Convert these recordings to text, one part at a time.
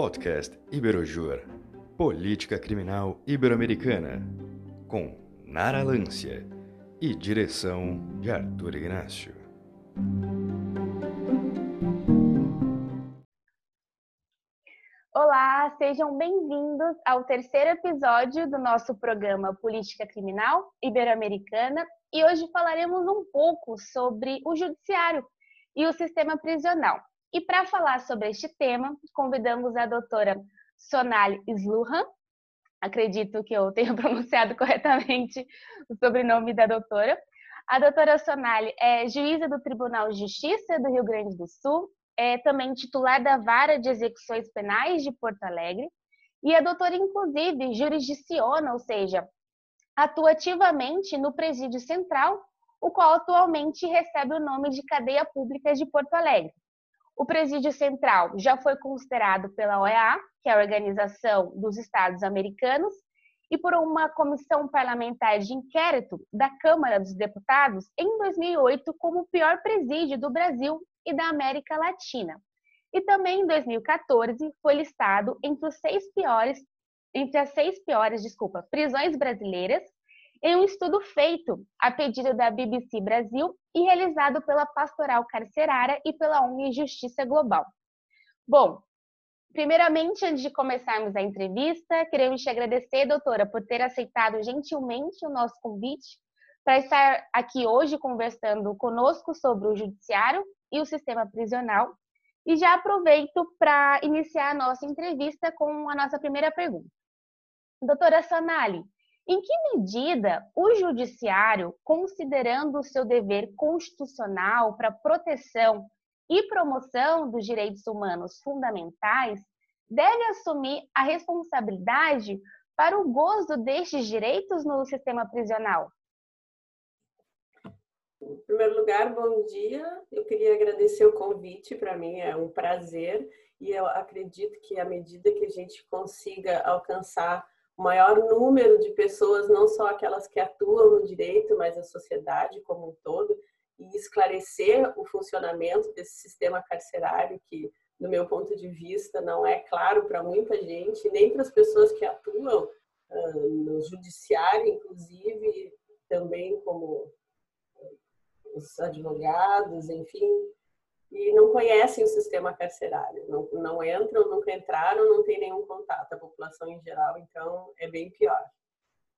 Podcast Iberojur, Política Criminal Ibero-Americana, com Nara Lância e direção de Arthur Ignacio. Olá, sejam bem-vindos ao terceiro episódio do nosso programa Política Criminal Ibero-Americana e hoje falaremos um pouco sobre o judiciário e o sistema prisional. E para falar sobre este tema, convidamos a doutora Sonali Sluhan, acredito que eu tenha pronunciado corretamente o sobrenome da doutora. A doutora Sonali é juíza do Tribunal de Justiça do Rio Grande do Sul, é também titular da Vara de Execuções Penais de Porto Alegre e a doutora, inclusive, jurisdiciona, ou seja, atua ativamente no Presídio Central, o qual atualmente recebe o nome de Cadeia Pública de Porto Alegre. O Presídio Central já foi considerado pela OEA, que é a Organização dos Estados Americanos, e por uma comissão parlamentar de inquérito da Câmara dos Deputados em 2008 como o pior presídio do Brasil e da América Latina. E também em 2014 foi listado entre os seis piores, entre as seis piores, desculpa, prisões brasileiras, em um estudo feito a pedido da BBC Brasil e realizado pela Pastoral Carcerária e pela ONG Justiça Global. Bom, primeiramente, antes de começarmos a entrevista, queremos te agradecer, doutora, por ter aceitado gentilmente o nosso convite para estar aqui hoje conversando conosco sobre o judiciário e o sistema prisional. E já aproveito para iniciar a nossa entrevista com a nossa primeira pergunta. Doutora Sanali, em que medida o judiciário, considerando o seu dever constitucional para proteção e promoção dos direitos humanos fundamentais, deve assumir a responsabilidade para o gozo destes direitos no sistema prisional? Em primeiro lugar, bom dia. Eu queria agradecer o convite, para mim é um prazer e eu acredito que à medida que a gente consiga alcançar o maior número de pessoas, não só aquelas que atuam no direito, mas a sociedade como um todo, e esclarecer o funcionamento desse sistema carcerário que, do meu ponto de vista, não é claro para muita gente, nem para as pessoas que atuam uh, no judiciário, inclusive, também como os advogados, enfim, e não conhecem o sistema carcerário, não, não entram, nunca entraram, não tem nenhum contato, a população em geral, então é bem pior.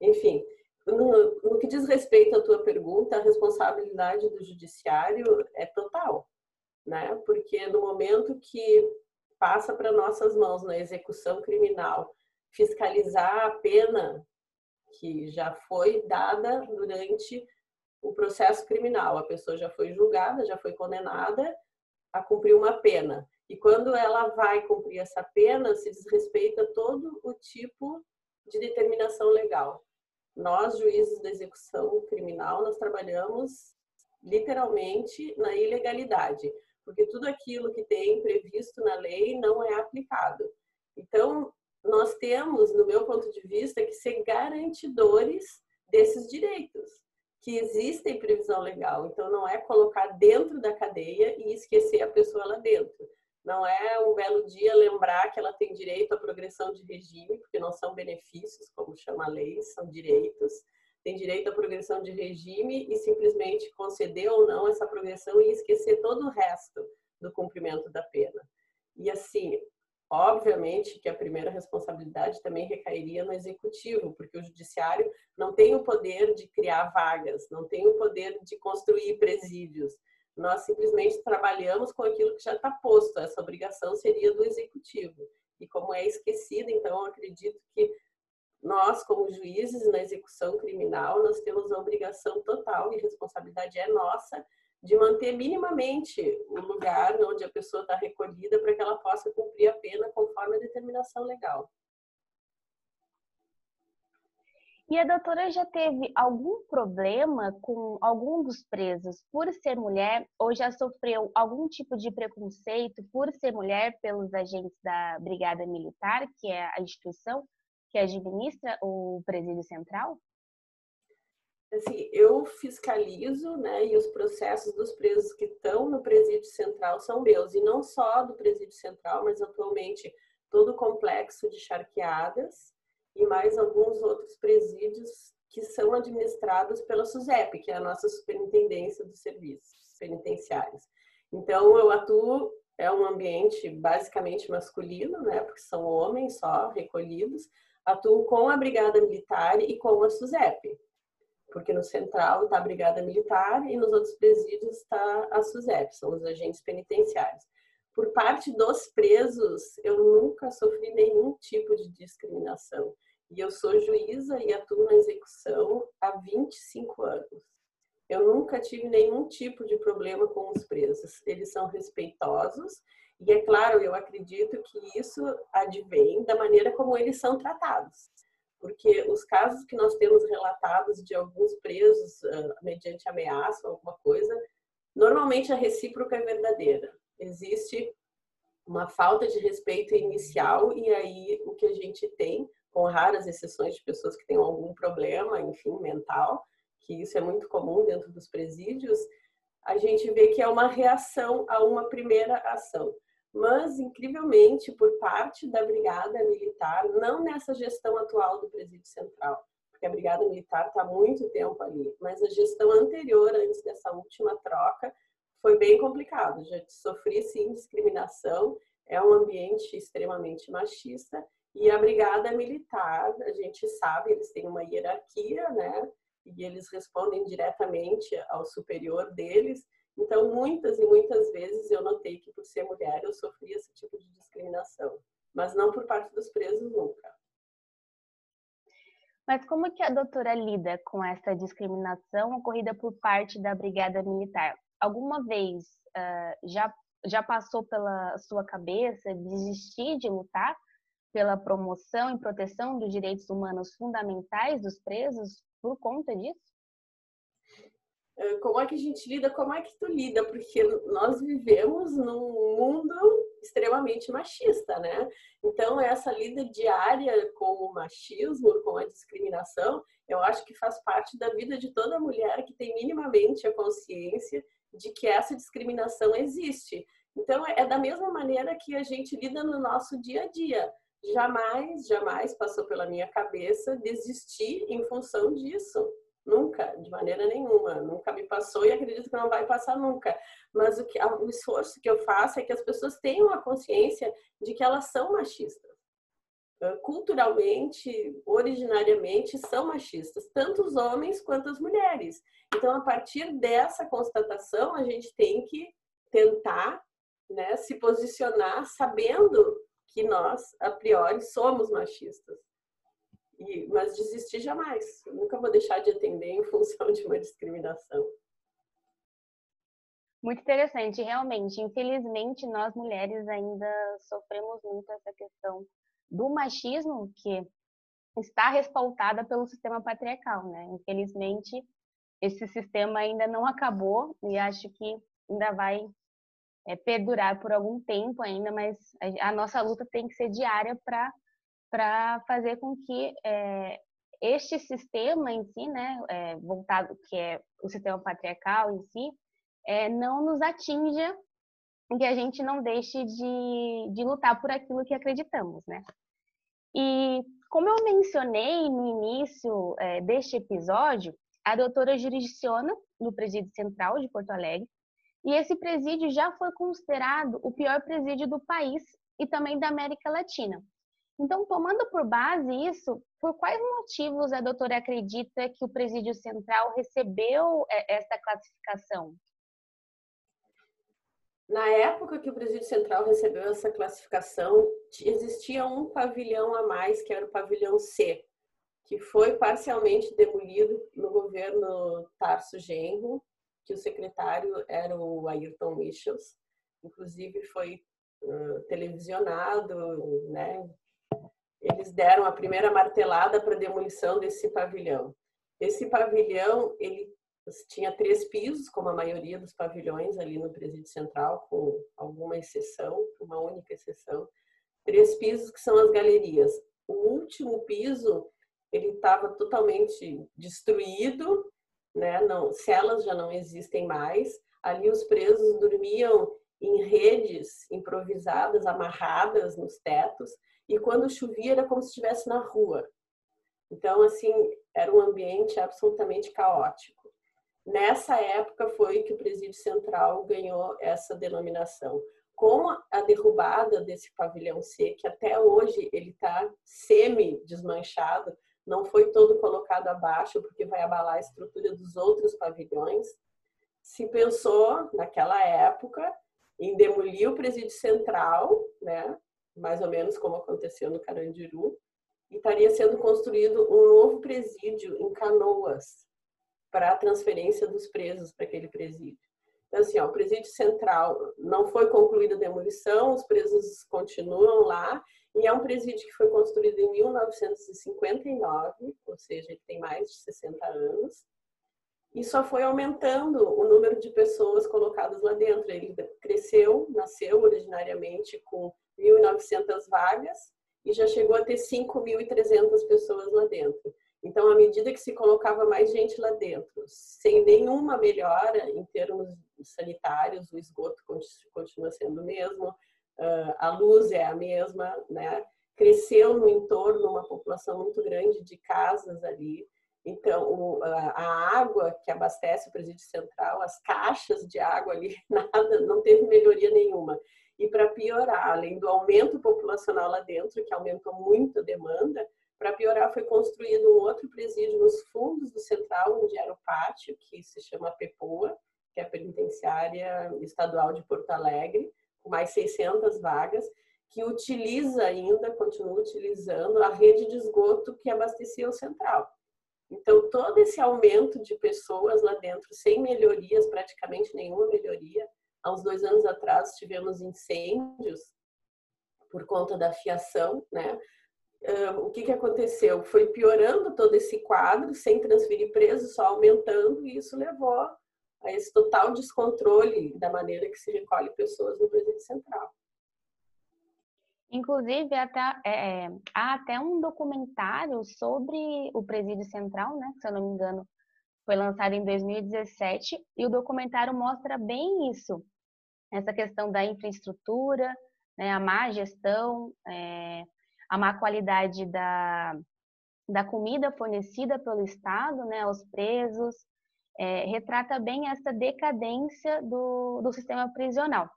Enfim, no, no que diz respeito à tua pergunta, a responsabilidade do judiciário é total, né? Porque no momento que passa para nossas mãos na execução criminal fiscalizar a pena que já foi dada durante o processo criminal. A pessoa já foi julgada, já foi condenada a cumprir uma pena. E quando ela vai cumprir essa pena, se desrespeita todo o tipo de determinação legal. Nós, juízes da execução criminal, nós trabalhamos literalmente na ilegalidade, porque tudo aquilo que tem previsto na lei não é aplicado. Então, nós temos, no meu ponto de vista, que ser garantidores desses direitos que existem previsão legal. Então, não é colocar dentro da cadeia e esquecer a pessoa lá dentro. Não é um belo dia lembrar que ela tem direito à progressão de regime, porque não são benefícios, como chama a lei, são direitos. Tem direito à progressão de regime e simplesmente conceder ou não essa progressão e esquecer todo o resto do cumprimento da pena. E assim, Obviamente que a primeira responsabilidade também recairia no executivo, porque o judiciário não tem o poder de criar vagas, não tem o poder de construir presídios. Nós simplesmente trabalhamos com aquilo que já está posto, essa obrigação seria do executivo. E como é esquecido, então, acredito que nós, como juízes na execução criminal, nós temos a obrigação total e responsabilidade é nossa de manter minimamente o lugar onde a pessoa está recolhida para que ela possa cumprir a pena conforme a determinação legal. E a doutora já teve algum problema com algum dos presos por ser mulher ou já sofreu algum tipo de preconceito por ser mulher pelos agentes da Brigada Militar, que é a instituição que administra o presídio central? Assim, eu fiscalizo, né, e os processos dos presos que estão no presídio central são meus, e não só do presídio central, mas atualmente todo o complexo de charqueadas e mais alguns outros presídios que são administrados pela SUSEP, que é a nossa superintendência dos serviços penitenciários. Então, eu atuo, é um ambiente basicamente masculino, né, porque são homens só recolhidos, atuo com a Brigada Militar e com a SUSEP, porque no central está a Brigada Militar e nos outros presídios está a SUSEP, são os agentes penitenciários. Por parte dos presos, eu nunca sofri nenhum tipo de discriminação. E eu sou juíza e atuo na execução há 25 anos. Eu nunca tive nenhum tipo de problema com os presos. Eles são respeitosos e, é claro, eu acredito que isso advém da maneira como eles são tratados. Porque os casos que nós temos relatados de alguns presos uh, mediante ameaça ou alguma coisa, normalmente a recíproca é verdadeira. Existe uma falta de respeito inicial e aí o que a gente tem, com raras exceções de pessoas que têm algum problema, enfim, mental, que isso é muito comum dentro dos presídios, a gente vê que é uma reação a uma primeira ação. Mas, incrivelmente, por parte da Brigada Militar, não nessa gestão atual do Presídio Central, porque a Brigada Militar está muito tempo ali, mas a gestão anterior, antes dessa última troca, foi bem complicado. Já sofri, sim, discriminação, é um ambiente extremamente machista, e a Brigada Militar, a gente sabe, eles têm uma hierarquia, né? e eles respondem diretamente ao superior deles. Então, muitas e muitas vezes eu notei que por ser mulher eu sofri esse tipo de discriminação, mas não por parte dos presos nunca. Mas como que a doutora lida com essa discriminação ocorrida por parte da Brigada Militar? Alguma vez uh, já, já passou pela sua cabeça desistir de lutar pela promoção e proteção dos direitos humanos fundamentais dos presos por conta disso? É, como é que a gente lida? Como é que tu lida? Porque nós vivemos num mundo extremamente machista, né? Então, essa lida diária com o machismo, com a discriminação, eu acho que faz parte da vida de toda mulher que tem minimamente a consciência de que essa discriminação existe. Então, é da mesma maneira que a gente lida no nosso dia a dia jamais, jamais passou pela minha cabeça desistir em função disso. Nunca, de maneira nenhuma. Nunca me passou e acredito que não vai passar nunca. Mas o, que, o esforço que eu faço é que as pessoas tenham a consciência de que elas são machistas. Culturalmente, originariamente, são machistas, tanto os homens quanto as mulheres. Então, a partir dessa constatação, a gente tem que tentar né, se posicionar sabendo que nós, a priori, somos machistas. E, mas desistir jamais. Eu nunca vou deixar de atender em função de uma discriminação. Muito interessante, realmente. Infelizmente, nós mulheres ainda sofremos muito essa questão do machismo que está respaldada pelo sistema patriarcal, né? Infelizmente, esse sistema ainda não acabou e acho que ainda vai é, perdurar por algum tempo ainda, mas a, nossa luta tem que ser diária para fazer com que é, este sistema em si, né, é, voltado que é o sistema patriarcal em si, é, não nos atinja e que a gente não deixe de, de lutar por aquilo que acreditamos, né? E como eu mencionei no início é, deste episódio, a doutora jurisdiciona no Presídio Central de Porto Alegre e esse presídio já foi considerado o pior presídio do país e também da América Latina. Então, tomando por base isso, por quais motivos a doutora acredita que o presídio central recebeu é, essa classificação? Na época que o presídio central recebeu essa classificação, existia um pavilhão a mais, que era o pavilhão C, que foi parcialmente demolido no governo Tarso Genro que o secretário era o Ayrton Michels, inclusive foi uh, televisionado, né? Eles deram a primeira martelada para a demolição desse pavilhão. Esse pavilhão, ele tinha três pisos, como a maioria dos pavilhões ali no Presídio Central, com alguma exceção, uma única exceção. Três pisos que são as galerias. O último piso, ele estava totalmente destruído, né? Não, celas já não existem mais. Ali os presos dormiam em redes improvisadas, amarradas nos tetos, e quando chovia era como se estivesse na rua. Então, assim, era um ambiente absolutamente caótico. Nessa época foi que o Presídio Central ganhou essa denominação. Com a derrubada desse pavilhão C, que até hoje ele está semi-desmanchado, não foi todo colocado abaixo, porque vai abalar a estrutura dos outros pavilhões, se pensou, naquela época, em demolir o presídio central, né? mais ou menos como aconteceu no Carandiru, e estaria sendo construído um novo presídio em Canoas para a transferência dos presos para aquele presídio. Então, assim, ó, o presídio central não foi concluída a demolição, os presos continuam lá, e é um presídio que foi construído em 1959, ou seja, ele tem mais de 60 anos, e só foi aumentando o número de pessoas colocadas lá dentro. Ele cresceu, nasceu originariamente com 1.900 vagas e já chegou a ter 5.300 pessoas lá dentro. Então, à medida que se colocava mais gente lá dentro, sem nenhuma melhora em termos sanitários, o esgoto continua sendo o mesmo, a luz é a mesma, né? Cresceu no entorno uma população muito grande de casas ali, então, a água que abastece o presídio central, as caixas de água ali, nada, não teve melhoria nenhuma. E para piorar, além do aumento populacional lá dentro, que aumentou muito a demanda, para piorar foi construído um outro presídio nos fundos do central, onde era o pátio, que se chama Pepoa, que é a penitenciária estadual de Porto Alegre, com mais 600 vagas, que utiliza ainda, continua utilizando a rede de esgoto que abastecia o central. Então, todo esse aumento de pessoas lá dentro, sem melhorias, praticamente nenhuma melhoria. Há uns dois anos atrás tivemos incêndios por conta da fiação, né? Uh, o que, que aconteceu? Foi piorando todo esse quadro, sem transferir presos, só aumentando, e isso levou a esse total descontrole da maneira que se recolhe pessoas no presídio central. Inclusive, até, é, é, há até um documentário sobre o Presídio Central, né? Se eu não me engano, foi lançado em 2017, e o documentário mostra bem isso, essa questão da infraestrutura, né, a má gestão, é, a má qualidade da, da comida fornecida pelo Estado né, aos presos, é, retrata bem essa decadência do, do sistema prisional.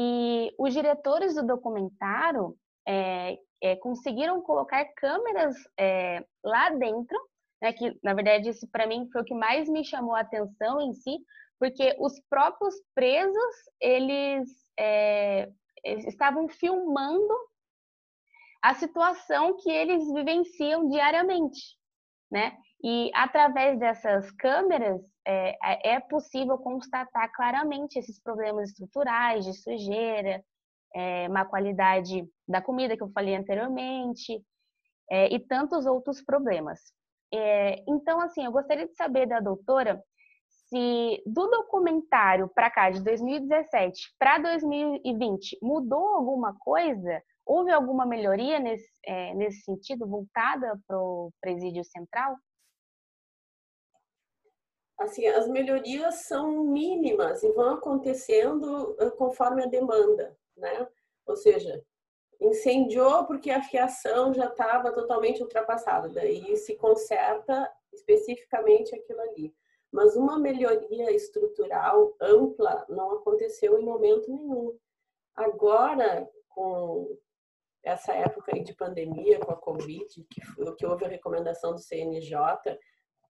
E os diretores do documentário é, é, conseguiram colocar câmeras é, lá dentro, né, que na verdade isso para mim foi o que mais me chamou a atenção em si, porque os próprios presos eles, eles estavam filmando a situação que eles vivenciam diariamente, né? E através dessas câmeras é, é, é possível constatar claramente esses problemas estruturais de sujeira, é, má qualidade da comida que eu falei anteriormente é, e tantos outros problemas. É, então, assim, eu gostaria de saber da doutora se do documentário para cá, de 2017 para 2020, mudou alguma coisa? Houve alguma melhoria nesse, é, nesse sentido, voltada para o presídio central? Assim, as melhorias são mínimas e vão acontecendo conforme a demanda, né? Ou seja, incendiou porque a fiação já estava totalmente ultrapassada, daí se conserta especificamente aquilo ali. Mas uma melhoria estrutural ampla não aconteceu em momento nenhum. Agora, com essa época de pandemia, com a Covid, que, que houve a recomendação do CNJ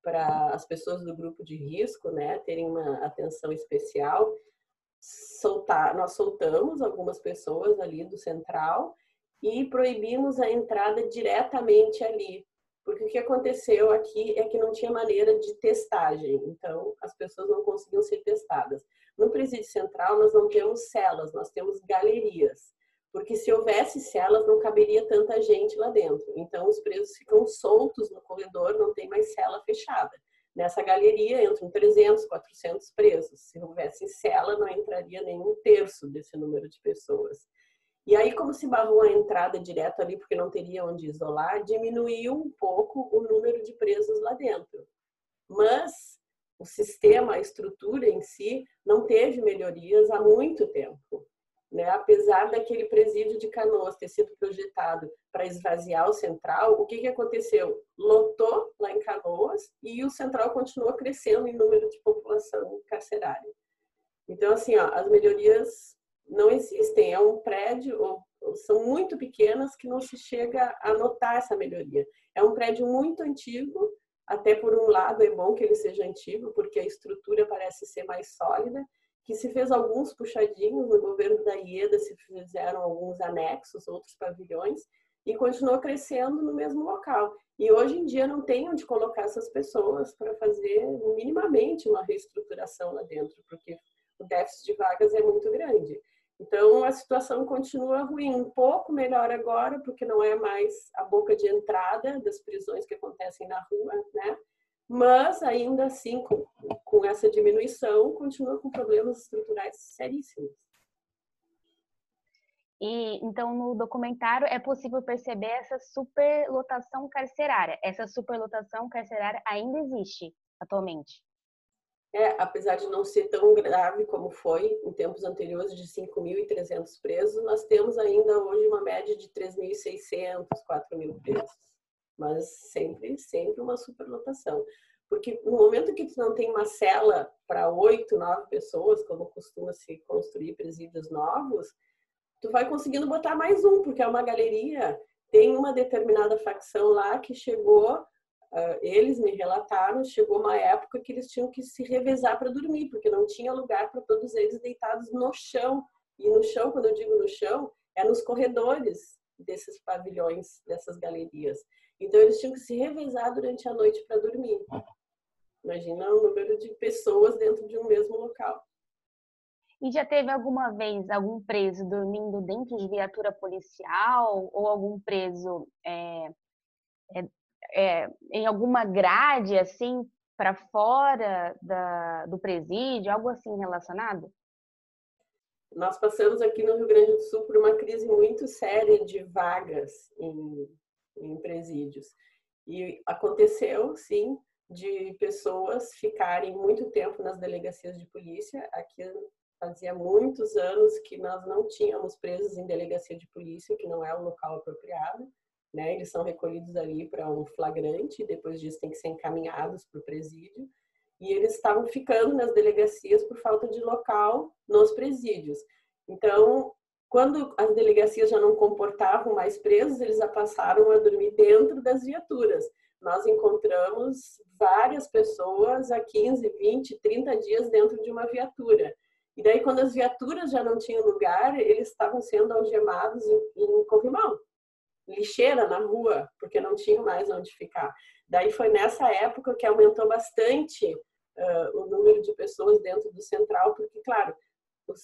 para as pessoas do grupo de risco, né, terem uma atenção especial. Soltar, nós soltamos algumas pessoas ali do central e proibimos a entrada diretamente ali, porque o que aconteceu aqui é que não tinha maneira de testagem, então as pessoas não conseguiam ser testadas. No presídio central nós não temos celas, nós temos galerias porque se houvesse celas não caberia tanta gente lá dentro. Então os presos ficam soltos no corredor, não tem mais cela fechada. Nessa galeria entram 300, 400 presos. Se houvesse cela, não entraria nenhum terço desse número de pessoas. E aí, como se barrou a entrada direto ali, porque não teria onde isolar, diminuiu um pouco o número de presos lá dentro. Mas o sistema, a estrutura em si, não teve melhorias há muito tempo. Né? Apesar daquele presídio de Canoas ter sido projetado para esvaziar o central, o que, que aconteceu? Lotou lá em Canoas e o central continuou crescendo em número de população carcerária. Então, assim, ó, as melhorias não existem. É um prédio, ou, são muito pequenas que não se chega a notar essa melhoria. É um prédio muito antigo, até por um lado é bom que ele seja antigo, porque a estrutura parece ser mais sólida, que se fez alguns puxadinhos no governo da IEDA, se fizeram alguns anexos, outros pavilhões, e continuou crescendo no mesmo local. E hoje em dia não tem onde colocar essas pessoas para fazer minimamente uma reestruturação lá dentro, porque o déficit de vagas é muito grande. Então a situação continua ruim, um pouco melhor agora, porque não é mais a boca de entrada das prisões que acontecem na rua, né? Mas ainda assim, com, com essa diminuição, continua com problemas estruturais seríssimos. E então no documentário é possível perceber essa superlotação carcerária. Essa superlotação carcerária ainda existe atualmente. É, apesar de não ser tão grave como foi em tempos anteriores de 5.300 presos, nós temos ainda hoje uma média de 3.600, 4.000 presos mas sempre, sempre uma superlotação. Porque no momento que tu não tem uma cela para oito, nove pessoas, como costuma se construir presídios novos, tu vai conseguindo botar mais um, porque é uma galeria. Tem uma determinada facção lá que chegou, uh, eles me relataram, chegou uma época que eles tinham que se revezar para dormir, porque não tinha lugar para todos eles deitados no chão. E no chão, quando eu digo no chão, é nos corredores desses pavilhões, dessas galerias. Então eles tinham que se revezar durante a noite para dormir. Imagina o número de pessoas dentro de um mesmo local. E já teve alguma vez algum preso dormindo dentro de viatura policial ou algum preso é, é, é, em alguma grade assim para fora da, do presídio, algo assim relacionado? Nós passamos aqui no Rio Grande do Sul por uma crise muito séria de vagas em em presídios. E aconteceu, sim, de pessoas ficarem muito tempo nas delegacias de polícia. Aqui fazia muitos anos que nós não tínhamos presos em delegacia de polícia, que não é o local apropriado. Né? Eles são recolhidos ali para um flagrante, depois disso tem que ser encaminhados para o presídio. E eles estavam ficando nas delegacias por falta de local nos presídios. Então, quando as delegacias já não comportavam mais presos, eles a passaram a dormir dentro das viaturas. Nós encontramos várias pessoas a 15, 20, 30 dias dentro de uma viatura. E daí, quando as viaturas já não tinham lugar, eles estavam sendo algemados em, em corrimão, lixeira na rua, porque não tinham mais onde ficar. Daí foi nessa época que aumentou bastante uh, o número de pessoas dentro do central, porque, claro,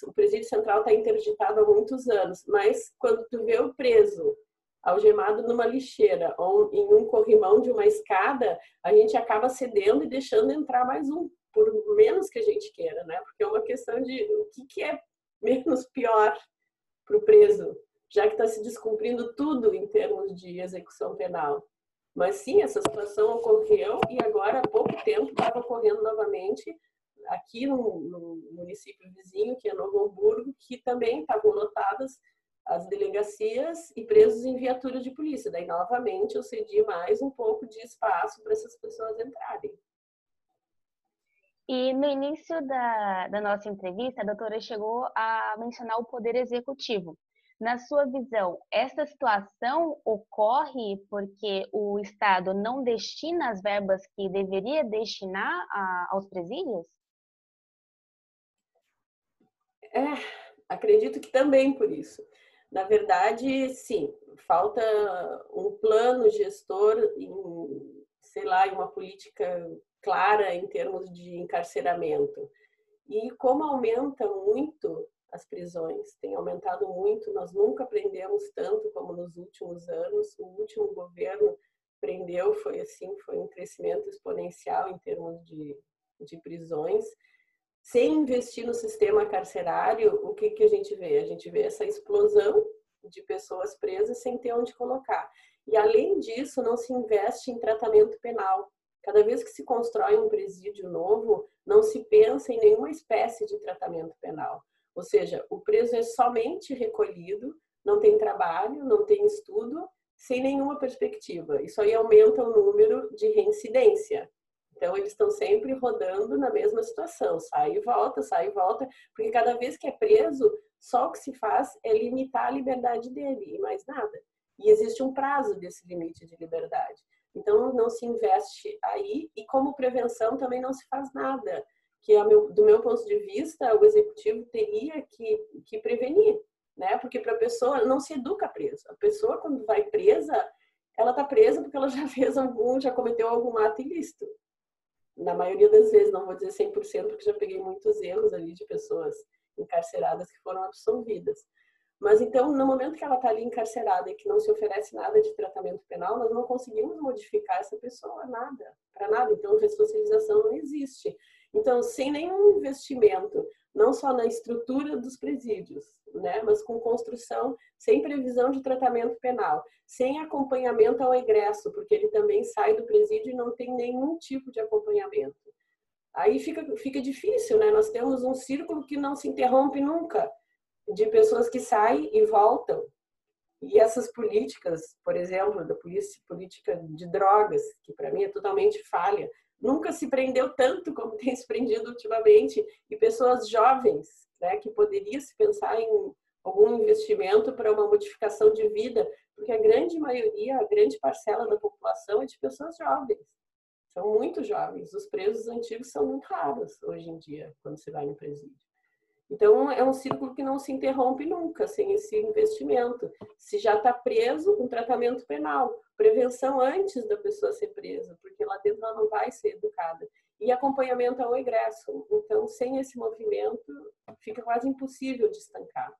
o presídio central está interditado há muitos anos, mas quando tu vê o preso algemado numa lixeira ou em um corrimão de uma escada, a gente acaba cedendo e deixando entrar mais um, por menos que a gente queira, né? Porque é uma questão de o que, que é menos pior para o preso, já que está se descumprindo tudo em termos de execução penal. Mas sim, essa situação ocorreu e agora há pouco tempo estava ocorrendo novamente aqui no, no, município vizinho, que é Novo Hamburgo, que também estavam lotadas as delegacias e presos em viatura de polícia. Daí, novamente, eu cedi mais um pouco de espaço para essas pessoas entrarem. E no início da, da nossa entrevista, a doutora chegou a mencionar o poder executivo. Na sua visão, essa situação ocorre porque o Estado não destina as verbas que deveria destinar a, aos presídios? É, acredito que também por isso. Na verdade, sim, falta um plano gestor, em, sei lá, uma política clara em termos de encarceramento. E como aumenta muito as prisões, tem aumentado muito, nós nunca prendemos tanto como nos últimos anos. O último governo prendeu, foi assim, foi um crescimento exponencial em termos de, de prisões sem investir no sistema carcerário, o que, que a gente vê? A gente vê essa explosão de pessoas presas sem ter onde colocar. E além disso, não se investe em tratamento penal. Cada vez que se constrói um presídio novo, não se pensa em nenhuma espécie de tratamento penal. Ou seja, o preso é somente recolhido, não tem trabalho, não tem estudo, sem nenhuma perspectiva. Isso aí aumenta o número de reincidência. Então, eles estão sempre rodando na mesma situação, sai e volta, sai e volta, porque cada vez que é preso, só o que se faz é limitar a liberdade dele e mais nada. E existe um prazo desse limite de liberdade. Então, não se investe aí e, como prevenção, também não se faz nada. Que, do meu ponto de vista, o executivo teria que, que prevenir, né? Porque para a pessoa não se educa preso. A pessoa, quando vai presa, ela está presa porque ela já fez algum, já cometeu algum ato ilícito na maioria das vezes, não vou dizer 100%, porque já peguei muitos erros ali de pessoas encarceradas que foram absolvidas. Mas então, no momento que ela está ali encarcerada e que não se oferece nada de tratamento penal, nós não conseguimos modificar essa pessoa nada, para nada. Então, ressocialização não existe. Então, sem nenhum investimento, não só na estrutura dos presídios, né, mas com construção sem previsão de tratamento penal, sem acompanhamento ao egresso, porque ele também sai do presídio e não tem nenhum tipo de acompanhamento. Aí fica, fica difícil, né? Nós temos um círculo que não se interrompe nunca, de pessoas que saem e voltam. E essas políticas, por exemplo, da política de drogas, que para mim é totalmente falha, nunca se prendeu tanto como tem se prendido ultimamente, e pessoas jovens né, que poderia se pensar em algum investimento para uma modificação de vida, porque a grande maioria, a grande parcela da população é de pessoas jovens. São muito jovens. Os presos antigos são muito raros hoje em dia, quando você vai no presídio. Então, é um círculo que não se interrompe nunca sem esse investimento. Se já está preso, um tratamento penal, prevenção antes da pessoa ser presa, porque lá dentro ela não vai ser educada e acompanhamento ao egresso. Então, sem esse movimento, fica quase impossível de estancar.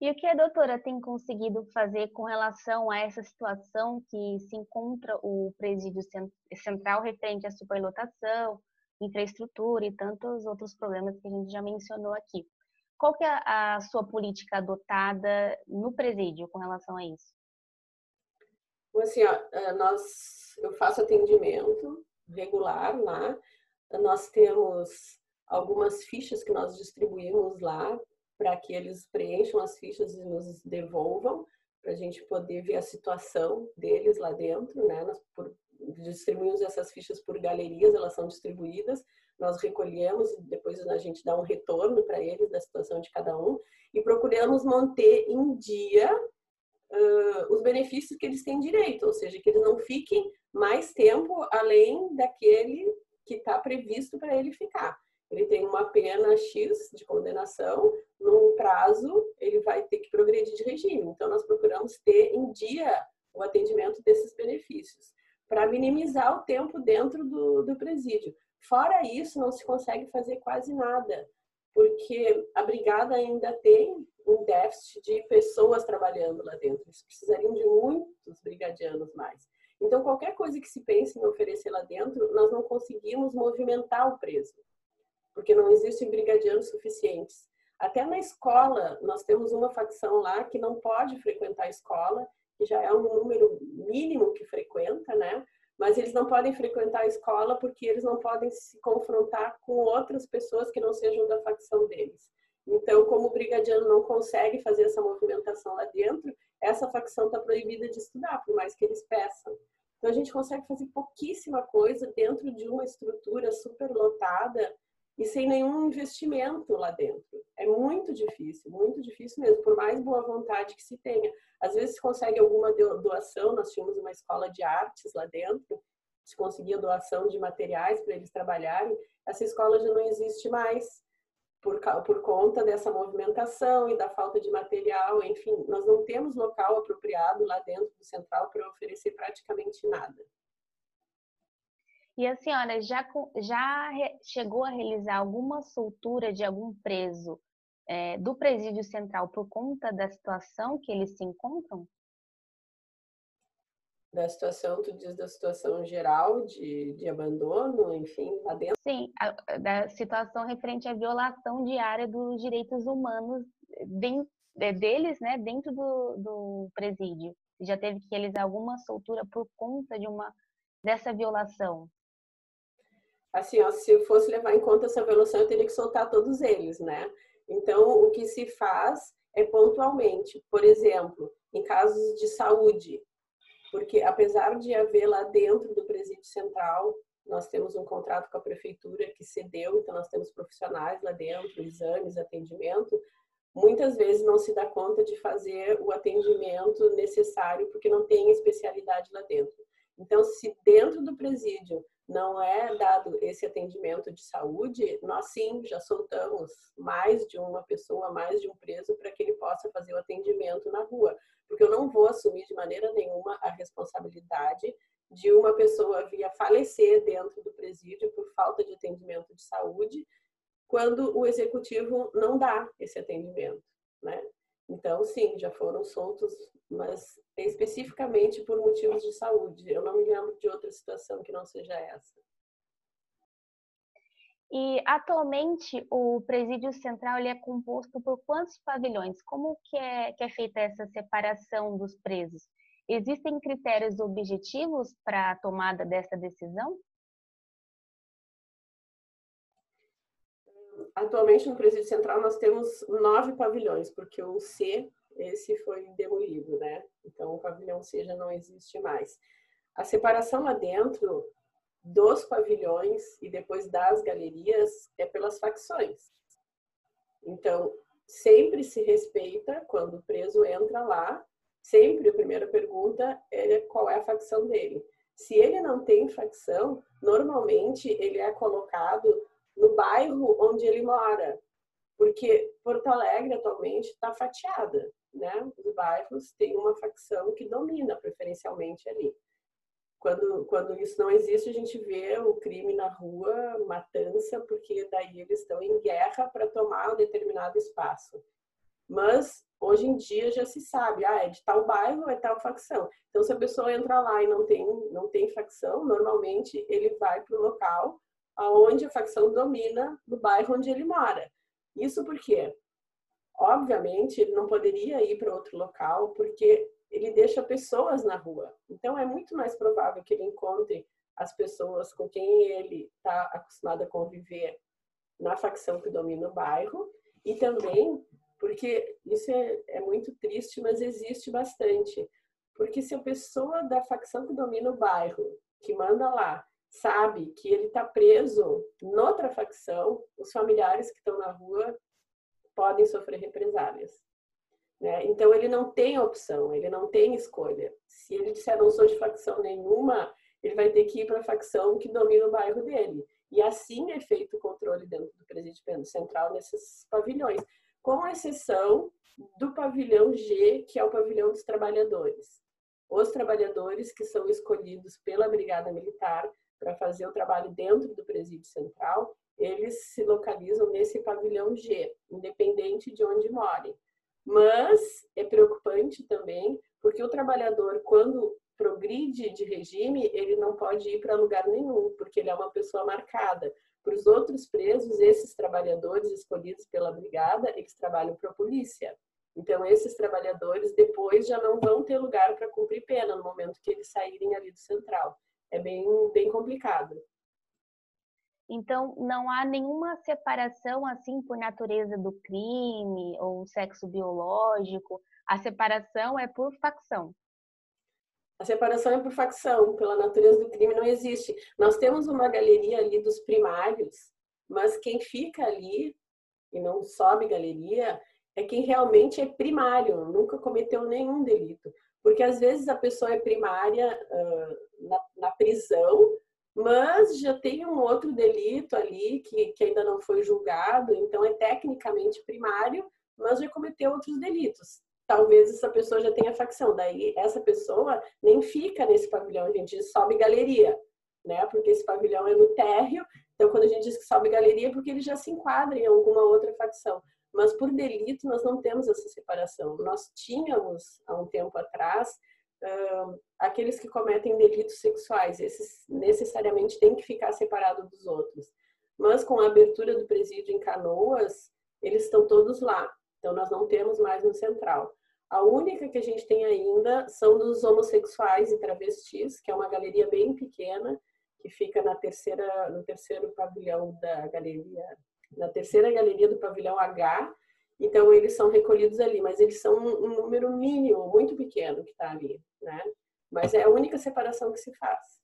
E o que a doutora tem conseguido fazer com relação a essa situação que se encontra o presídio central referente à superlotação, infraestrutura e tantos outros problemas que a gente já mencionou aqui? Qual que é a sua política adotada no presídio com relação a isso? Assim, ó, eh, nós, eu faço atendimento regular lá. Nós temos algumas fichas que nós distribuímos lá para que eles preencham as fichas e nos devolvam para a gente poder ver a situação deles lá dentro, né? Por, distribuímos essas fichas por galerias, elas são distribuídas, nós recolhemos, depois a gente dá um retorno para eles da situação de cada um e procuramos manter em dia uh, os benefícios que eles têm direito, ou seja, que eles não fiquem mais tempo além daquele que está previsto para ele ficar. Ele tem uma pena X de condenação, num prazo ele vai ter que progredir de regime. Então, nós procuramos ter em dia o atendimento desses benefícios, para minimizar o tempo dentro do, do presídio. Fora isso, não se consegue fazer quase nada, porque a brigada ainda tem um déficit de pessoas trabalhando lá dentro. Eles precisariam de muitos brigadianos mais. Então, qualquer coisa que se pense em oferecer lá dentro, nós não conseguimos movimentar o preso, porque não existem brigadianos suficientes. Até na escola, nós temos uma facção lá que não pode frequentar a escola, que já é um número mínimo que frequenta, né? Mas eles não podem frequentar a escola porque eles não podem se confrontar com outras pessoas que não sejam da facção deles. Então, como o brigadiano não consegue fazer essa movimentação lá dentro, essa facção está proibida de estudar, por mais que eles peçam. Então, a gente consegue fazer pouquíssima coisa dentro de uma estrutura superlotada e sem nenhum investimento lá dentro. É muito difícil, muito difícil mesmo, por mais boa vontade que se tenha. Às vezes se consegue alguma doação, nós tínhamos uma escola de artes lá dentro, se conseguia doação de materiais para eles trabalharem, essa escola já não existe mais por, por conta dessa movimentação e da falta de material, enfim, nós não temos local apropriado lá dentro do central para oferecer praticamente nada. E a senhora já, já chegou a realizar alguma soltura de algum preso é, do presídio central por conta da situação que eles se encontram? da situação, tu diz da situação geral de, de abandono, enfim, lá dentro? Sim, a, da situação referente à violação diária dos direitos humanos de, de, deles, né, dentro do, do presídio. Já teve que realizar alguma soltura por conta de uma dessa violação? Assim, ó, se eu fosse levar em conta essa violação, eu teria que soltar todos eles, né? Então, o que se faz é pontualmente. Por exemplo, em casos de saúde, porque apesar de haver lá dentro do presídio central, nós temos um contrato com a prefeitura que cedeu, então nós temos profissionais lá dentro, exames, atendimento. Muitas vezes não se dá conta de fazer o atendimento necessário porque não tem especialidade lá dentro. Então, se dentro do presídio não é dado esse atendimento de saúde, nós sim já soltamos mais de uma pessoa, mais de um preso para que ele possa fazer o atendimento na rua, porque eu não vou assumir de maneira nenhuma a responsabilidade de uma pessoa vir a falecer dentro do presídio por falta de atendimento de saúde, quando o executivo não dá esse atendimento, né? Então, sim, já foram soltos, mas especificamente por motivos de saúde. Eu não me lembro de outra situação que não seja essa. E atualmente o presídio central ele é composto por quantos pavilhões? Como que é, que é feita essa separação dos presos? Existem critérios objetivos para a tomada dessa decisão? Atualmente no presídio central nós temos nove pavilhões, porque o C esse foi demolido, né? Então o pavilhão C já não existe mais. A separação lá dentro dos pavilhões e depois das galerias é pelas facções. Então, sempre se respeita quando o preso entra lá, sempre a primeira pergunta é qual é a facção dele. Se ele não tem facção, normalmente ele é colocado no bairro onde ele mora, porque Porto Alegre atualmente está fatiada, né? Os bairros têm uma facção que domina preferencialmente ali. Quando, quando isso não existe, a gente vê o crime na rua, matança, porque daí eles estão em guerra para tomar um determinado espaço. Mas hoje em dia já se sabe, ah, é de tal bairro, é tal facção. Então, se a pessoa entra lá e não tem, não tem facção, normalmente ele vai para o local aonde a facção domina no bairro onde ele mora. Isso porque, obviamente, ele não poderia ir para outro local porque ele deixa pessoas na rua. Então, é muito mais provável que ele encontre as pessoas com quem ele está acostumado a conviver na facção que domina o bairro e também porque isso é, é muito triste, mas existe bastante. Porque se a pessoa da facção que domina o bairro, que manda lá, sabe que ele está preso noutra facção, os familiares que estão na rua podem sofrer represálias. Né? Então ele não tem opção, ele não tem escolha. Se ele disser não sou de facção nenhuma, ele vai ter que ir para a facção que domina o bairro dele. E assim é feito o controle dentro do presídio central nesses pavilhões com exceção do pavilhão G, que é o pavilhão dos trabalhadores. Os trabalhadores que são escolhidos pela Brigada Militar para fazer o trabalho dentro do presídio central, eles se localizam nesse pavilhão G, independente de onde morem. Mas é preocupante também, porque o trabalhador, quando progride de regime, ele não pode ir para lugar nenhum, porque ele é uma pessoa marcada. Para os outros presos, esses trabalhadores escolhidos pela brigada, eles trabalham para a polícia. Então, esses trabalhadores depois já não vão ter lugar para cumprir pena no momento que eles saírem ali do central. É bem, bem complicado. Então, não há nenhuma separação assim por natureza do crime ou sexo biológico. A separação é por facção. A separação é por facção, pela natureza do crime não existe. Nós temos uma galeria ali dos primários, mas quem fica ali e não sobe galeria é quem realmente é primário, nunca cometeu nenhum delito. Porque às vezes a pessoa é primária uh, na, na, prisão, mas já tem um outro delito ali que, que ainda não foi julgado, então é tecnicamente primário, mas já cometeu outros delitos talvez essa pessoa já tenha facção. Daí essa pessoa nem fica nesse pavilhão, a gente sobe galeria, né? Porque esse pavilhão é no térreo. Então, quando a gente diz que sobe galeria, é porque ele já se enquadra em alguma outra facção. Mas por delito, nós não temos essa separação. Nós tínhamos, há um tempo atrás, aqueles que cometem delitos sexuais. Esses necessariamente têm que ficar separados dos outros. Mas com a abertura do presídio em Canoas, eles estão todos lá. Então, nós não temos mais no central. A única que a gente tem ainda são dos homossexuais e travestis, que é uma galeria bem pequena, que fica na terceira, no terceiro pavilhão da galeria, na terceira galeria do pavilhão H. Então eles são recolhidos ali, mas eles são um, número mínimo, muito pequeno que está ali, né? Mas é a única separação que se faz.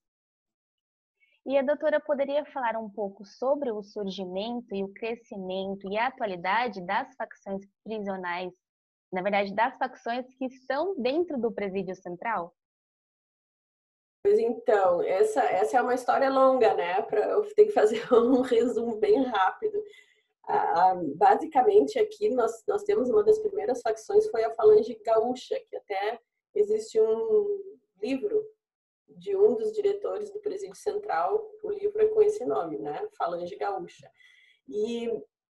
E a doutora poderia falar um pouco sobre o surgimento e o crescimento e a atualidade das facções prisionais na verdade, das facções que estão dentro do presídio central? Pois então, essa, essa é uma história longa, né? Pra, eu tenho que fazer um resumo bem rápido. Ah, basicamente, aqui nós, nós temos uma das primeiras facções, foi a Falange Gaúcha, que até existe um livro de um dos diretores do Presídio Central, o livro é com esse nome, né? Falange Gaúcha. E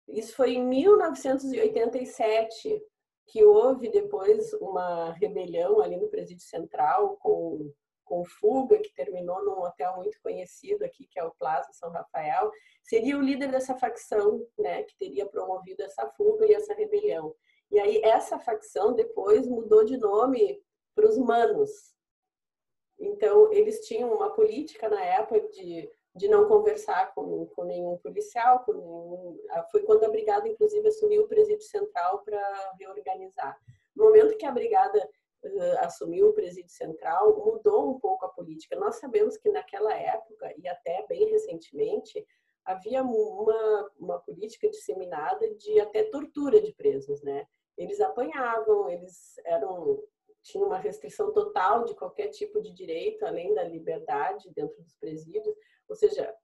isso foi em 1987, que houve depois uma rebelião ali no Presídio Central com, com fuga, que terminou num hotel muito conhecido aqui, que é o Plaza São Rafael, seria o líder dessa facção, né, que teria promovido essa fuga e essa rebelião. E aí essa facção depois mudou de nome para os Manos. Então, eles tinham uma política na época de de não conversar com, com nenhum policial, com nenhum... foi quando a brigada, inclusive, assumiu o presídio central para reorganizar. No momento que a brigada assumiu o presídio central, mudou um pouco a política. Nós sabemos que naquela época, e até bem recentemente, havia uma, uma política disseminada de até tortura de presos, né? Eles apanhavam, eles eram tinham uma restrição total de qualquer tipo de direito, além da liberdade dentro dos presídios. Ou seja,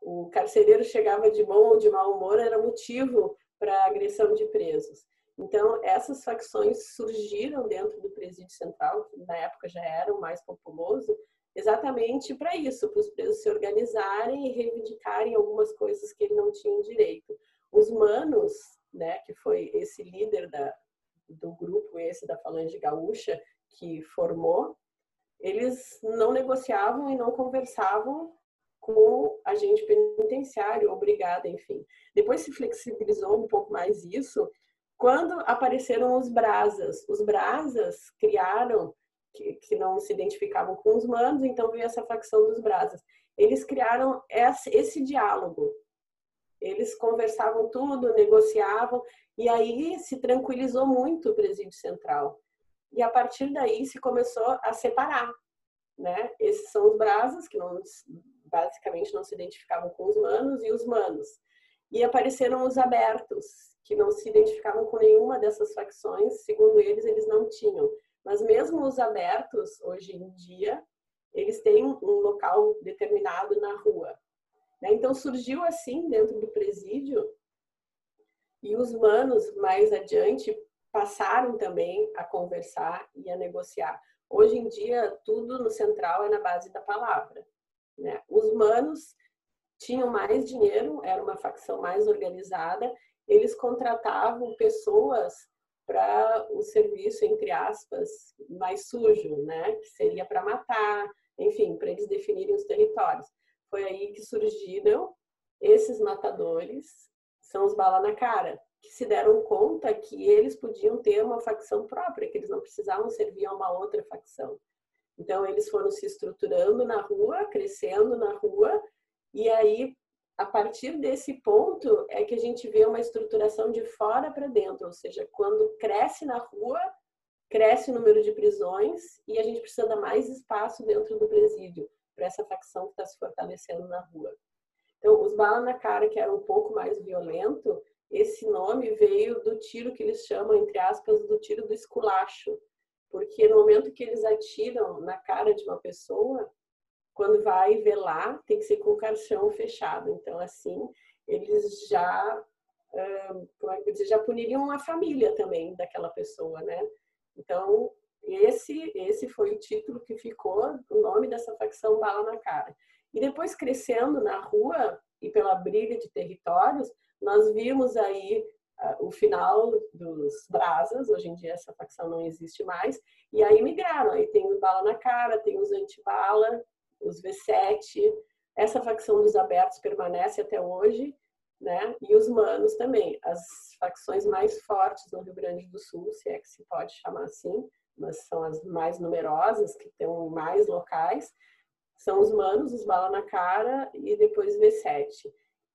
o carcereiro chegava de bom ou de mau humor era motivo para agressão de presos. Então, essas facções surgiram dentro do presídio central, que na época já era o mais populoso, exatamente para isso, para os presos se organizarem e reivindicarem algumas coisas que ele não tinham direito. Os manos, né, que foi esse líder da, do grupo esse da Falange Gaúcha que formou, eles não negociavam e não conversavam com agente penitenciário, obrigada, enfim. Depois se flexibilizou um pouco mais isso quando apareceram os brasas. Os brasas criaram, que, que não se identificavam com os manos, então veio essa facção dos brasas. Eles criaram esse, esse diálogo. Eles conversavam tudo, negociavam, e aí se tranquilizou muito o presídio central e a partir daí se começou a separar, né? Esses são os brasas que não basicamente não se identificavam com os manos e os manos. E apareceram os abertos, que não se identificavam com nenhuma dessas facções, segundo eles, eles não tinham. Mas mesmo os abertos, hoje em dia, eles têm um local determinado na rua. Né? Então surgiu assim dentro do presídio e os manos mais adiante passaram também a conversar e a negociar. Hoje em dia, tudo no central é na base da palavra. Né? Os manos tinham mais dinheiro, era uma facção mais organizada, eles contratavam pessoas para o serviço, entre aspas, mais sujo, né? que seria para matar, enfim, para eles definirem os territórios. Foi aí que surgiram esses matadores, são os bala na cara, que se deram conta que eles podiam ter uma facção própria, que eles não precisavam servir a uma outra facção. Então, eles foram se estruturando na rua, crescendo na rua, e aí, a partir desse ponto, é que a gente vê uma estruturação de fora para dentro, ou seja, quando cresce na rua, cresce o número de prisões e a gente precisa dar mais espaço dentro do presídio para essa facção que está se fortalecendo na rua. Então, os bala na cara, que era um pouco mais violento, esse nome veio do tiro que eles chamam, entre aspas, do tiro do esculacho. Porque no momento que eles atiram na cara de uma pessoa, quando vai velar, tem que ser com o caixão fechado. Então, assim, eles já, como é que dizer, já puniriam a família também daquela pessoa, né? Então, esse, esse foi o título que ficou, o nome dessa facção Bala na Cara. E depois, crescendo na rua e pela briga de territórios, nós vimos aí uh, o final dos brasas, hoje em dia essa facção não existe mais, e aí migraram, aí tem os bala na cara, tem os antibala, os V7, essa facção dos abertos permanece até hoje, né? E os manos também. As facções mais fortes no Rio Grande do Sul, se é que se pode chamar assim, mas são as mais numerosas, que têm mais locais, são os manos, os bala na cara e depois V7.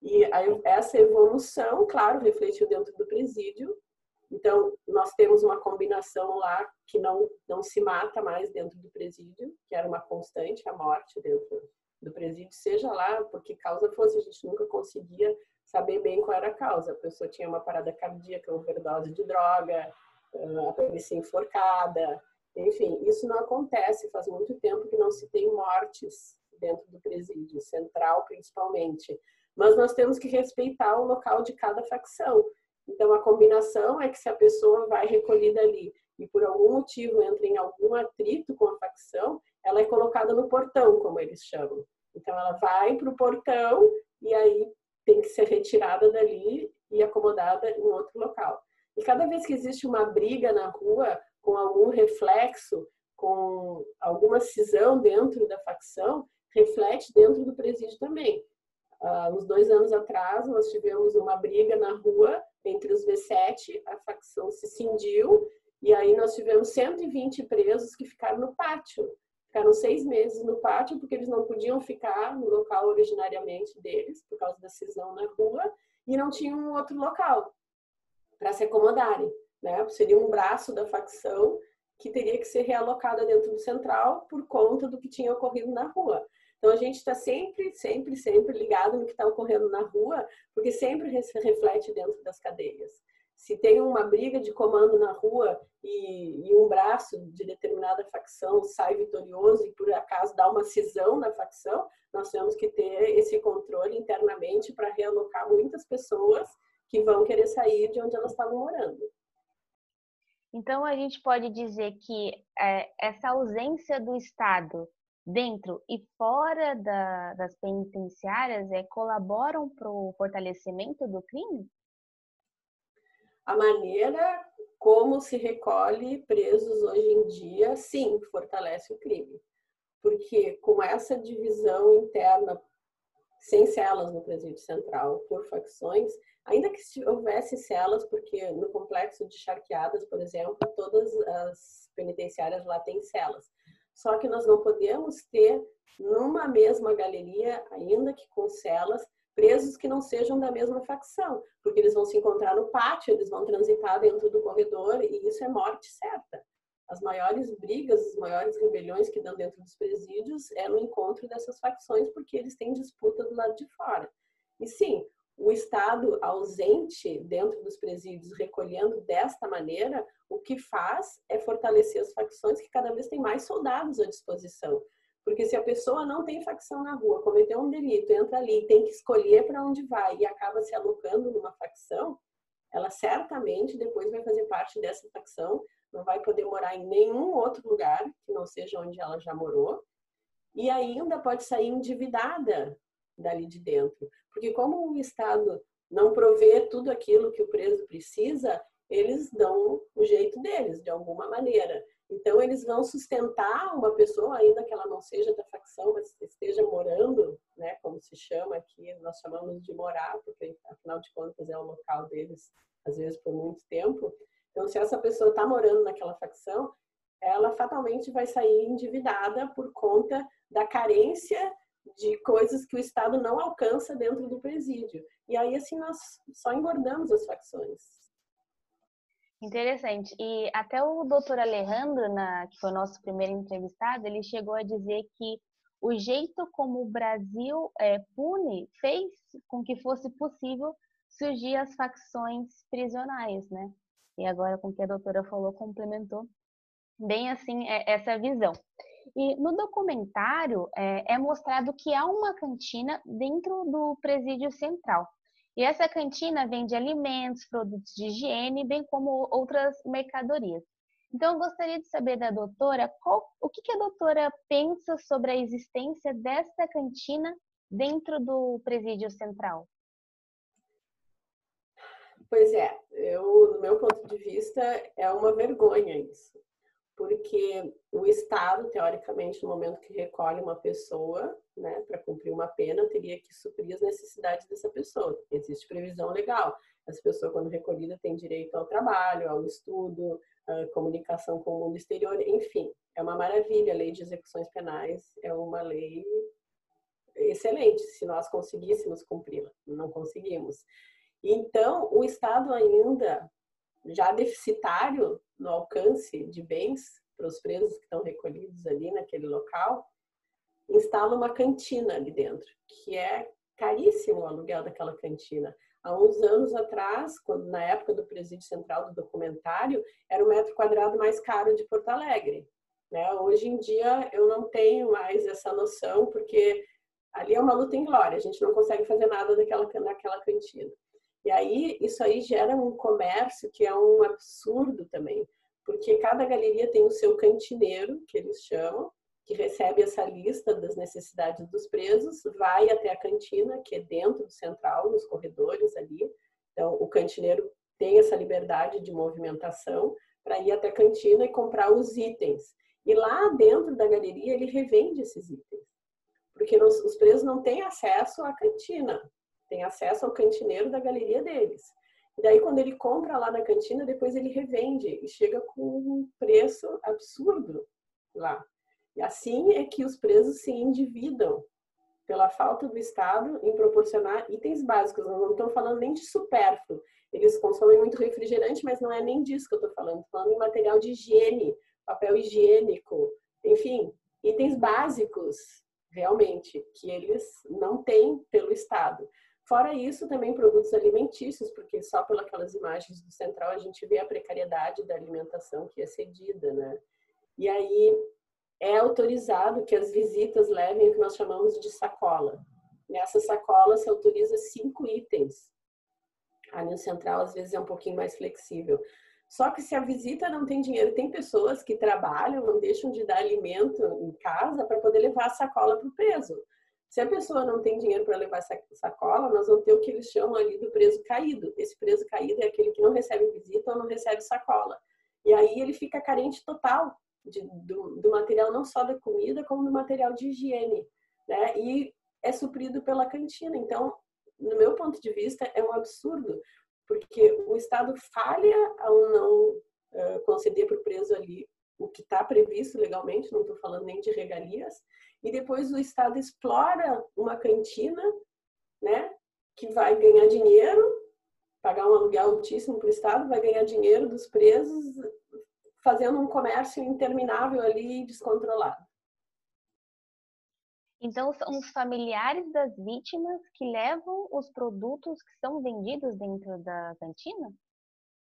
E aí, essa evolução, claro, refletiu dentro do presídio. Então, nós temos uma combinação lá que não, não se mata mais dentro do presídio, que era uma constante, a morte dentro do presídio, seja lá por que causa fosse, a gente nunca conseguia saber bem qual era a causa. A pessoa tinha uma parada cardíaca, overdose de droga, aparecia enforcada, enfim, isso não acontece, faz muito tempo que não se tem mortes dentro do presídio, central principalmente. Mas nós temos que respeitar o local de cada facção. Então, a combinação é que se a pessoa vai recolhida ali e por algum motivo entra em algum atrito com a facção, ela é colocada no portão, como eles chamam. Então, ela vai para o portão e aí tem que ser retirada dali e acomodada em outro local. E cada vez que existe uma briga na rua com algum reflexo, com alguma cisão dentro da facção, reflete dentro do presídio também. Uh, uns dois anos atrás, nós tivemos uma briga na rua entre os V7, a facção se cindiu, e aí nós tivemos 120 presos que ficaram no pátio. Ficaram seis meses no pátio porque eles não podiam ficar no local originariamente deles, por causa da cisão na rua, e não tinham outro local para se acomodarem. Né? Seria um braço da facção que teria que ser realocada dentro do central por conta do que tinha ocorrido na rua. Então a gente está sempre, sempre, sempre ligado no que está ocorrendo na rua, porque sempre reflete dentro das cadeias. Se tem uma briga de comando na rua e, e, um braço de determinada facção sai vitorioso e por acaso dá uma cisão na facção, nós temos que ter esse controle internamente para realocar muitas pessoas que vão querer sair de onde elas estavam morando. Então, a gente pode dizer que é, essa ausência do Estado dentro e fora da, das penitenciárias é, colaboram para o fortalecimento do crime? A maneira como se recolhe presos hoje em dia, sim, fortalece o crime. Porque com essa divisão interna, sem celas no presídio central, por facções, Ainda que houvesse celas, porque no complexo de charqueadas, por exemplo, todas as penitenciárias lá têm celas. Só que nós não podemos ter numa mesma galeria, ainda que com celas, presos que não sejam da mesma facção, porque eles vão se encontrar no pátio, eles vão transitar dentro do corredor e isso é morte certa. As maiores brigas, as maiores rebeliões que dão dentro dos presídios é no encontro dessas facções, porque eles têm disputa do lado de fora. E sim, o Estado ausente dentro dos presídios, recolhendo desta maneira, o que faz é fortalecer as facções que cada vez têm mais soldados à disposição. Porque se a pessoa não tem facção na rua, cometeu um delito, entra ali, tem que escolher para onde vai e acaba se alocando numa facção, ela certamente depois vai fazer parte dessa facção, não vai poder morar em nenhum outro lugar que não seja onde ela já morou, e ainda pode sair endividada dali de dentro. Porque como o Estado não provê tudo aquilo que o preso precisa, eles dão o jeito deles, de alguma maneira. Então, eles vão sustentar uma pessoa, ainda que ela não seja da facção, mas esteja morando, né, como se chama aqui, nós chamamos de morar, porque afinal de contas é o local deles, às vezes por muito tempo. Então, se essa pessoa está morando naquela facção, ela fatalmente vai sair endividada por conta da carência de coisas que o Estado não alcança dentro do presídio. E aí, assim, nós só engordamos as facções. Interessante. E até o doutor Alejandro, na, que foi o nosso primeiro entrevistado, ele chegou a dizer que o jeito como o Brasil é, pune fez com que fosse possível surgir as facções prisionais, né? E agora, com o que a doutora falou, complementou bem assim é, essa visão. E no documentário é, é mostrado que há uma cantina dentro do presídio central. E essa cantina vende alimentos, produtos de higiene, bem como outras mercadorias. Então, eu gostaria de saber da doutora qual, o que, que a doutora pensa sobre a existência desta cantina dentro do presídio central. Pois é, eu, do meu ponto de vista, é uma vergonha isso porque o Estado, teoricamente, no momento que recolhe uma pessoa, né, para cumprir uma pena, teria que suprir as necessidades dessa pessoa. Existe previsão legal. Essa pessoa, quando recolhida, tem direito ao trabalho, ao estudo, à comunicação com o mundo exterior, enfim, é uma maravilha. A lei de execuções penais é uma lei excelente, se nós conseguíssemos cumpri-la. Não conseguimos. Então, o Estado ainda já deficitário no alcance de bens para os presos que estão recolhidos ali naquele local, instala uma cantina ali dentro, que é caríssimo o aluguel daquela cantina. Há uns anos atrás, quando na época do presídio central do documentário, era o metro quadrado mais caro de Porto Alegre. Né? Hoje em dia eu não tenho mais essa noção, porque ali é uma luta em glória, a gente não consegue fazer nada daquela, naquela cantina. E aí, isso aí gera um comércio que é um absurdo também, porque cada galeria tem o seu cantineiro, que eles chamam, que recebe essa lista das necessidades dos presos, vai até a cantina, que é dentro do central, nos corredores ali. Então, o cantineiro tem essa liberdade de movimentação para ir até a cantina e comprar os itens. E lá dentro da galeria, ele revende esses itens. Porque os presos não têm acesso à cantina tem acesso ao cantineiro da galeria deles. E daí, quando ele compra lá na cantina, depois ele revende e chega com um preço absurdo lá. E assim é que os presos se endividam pela falta do Estado em proporcionar itens básicos. Nós não estamos falando nem de supérfluo. Eles consomem muito refrigerante, mas não é nem disso que eu estou falando. Estou falando em material de higiene, papel higiênico, enfim, itens básicos, realmente, que eles não têm pelo Estado. Fora isso, também produtos alimentícios, porque só pelas imagens do central a gente vê a precariedade da alimentação que é cedida, né? E aí é autorizado que as visitas levem o que nós chamamos de sacola. Nessa sacola se autoriza cinco itens. Ali no central, às vezes, é um pouquinho mais flexível. Só que se a visita não tem dinheiro, tem pessoas que trabalham, não deixam de dar alimento em casa para poder levar a sacola para o preso. Se a pessoa não tem dinheiro para levar essa sacola, nós vamos ter o que eles chamam ali do preso caído. Esse preso caído é aquele que não recebe visita ou não recebe sacola. E aí ele fica carente total de, do, do, material, não só da comida, como do material de higiene. Né? E é suprido pela cantina. Então, no meu ponto de vista, é um absurdo, porque o Estado falha ao não uh, conceder para o preso ali o que está previsto legalmente, não estou falando nem de regalias, e depois o Estado explora uma cantina, né, que vai ganhar dinheiro, pagar um aluguel altíssimo para o Estado, vai ganhar dinheiro dos presos, fazendo um comércio interminável ali descontrolado. Então, são os familiares das vítimas que levam os produtos que são vendidos dentro da cantina?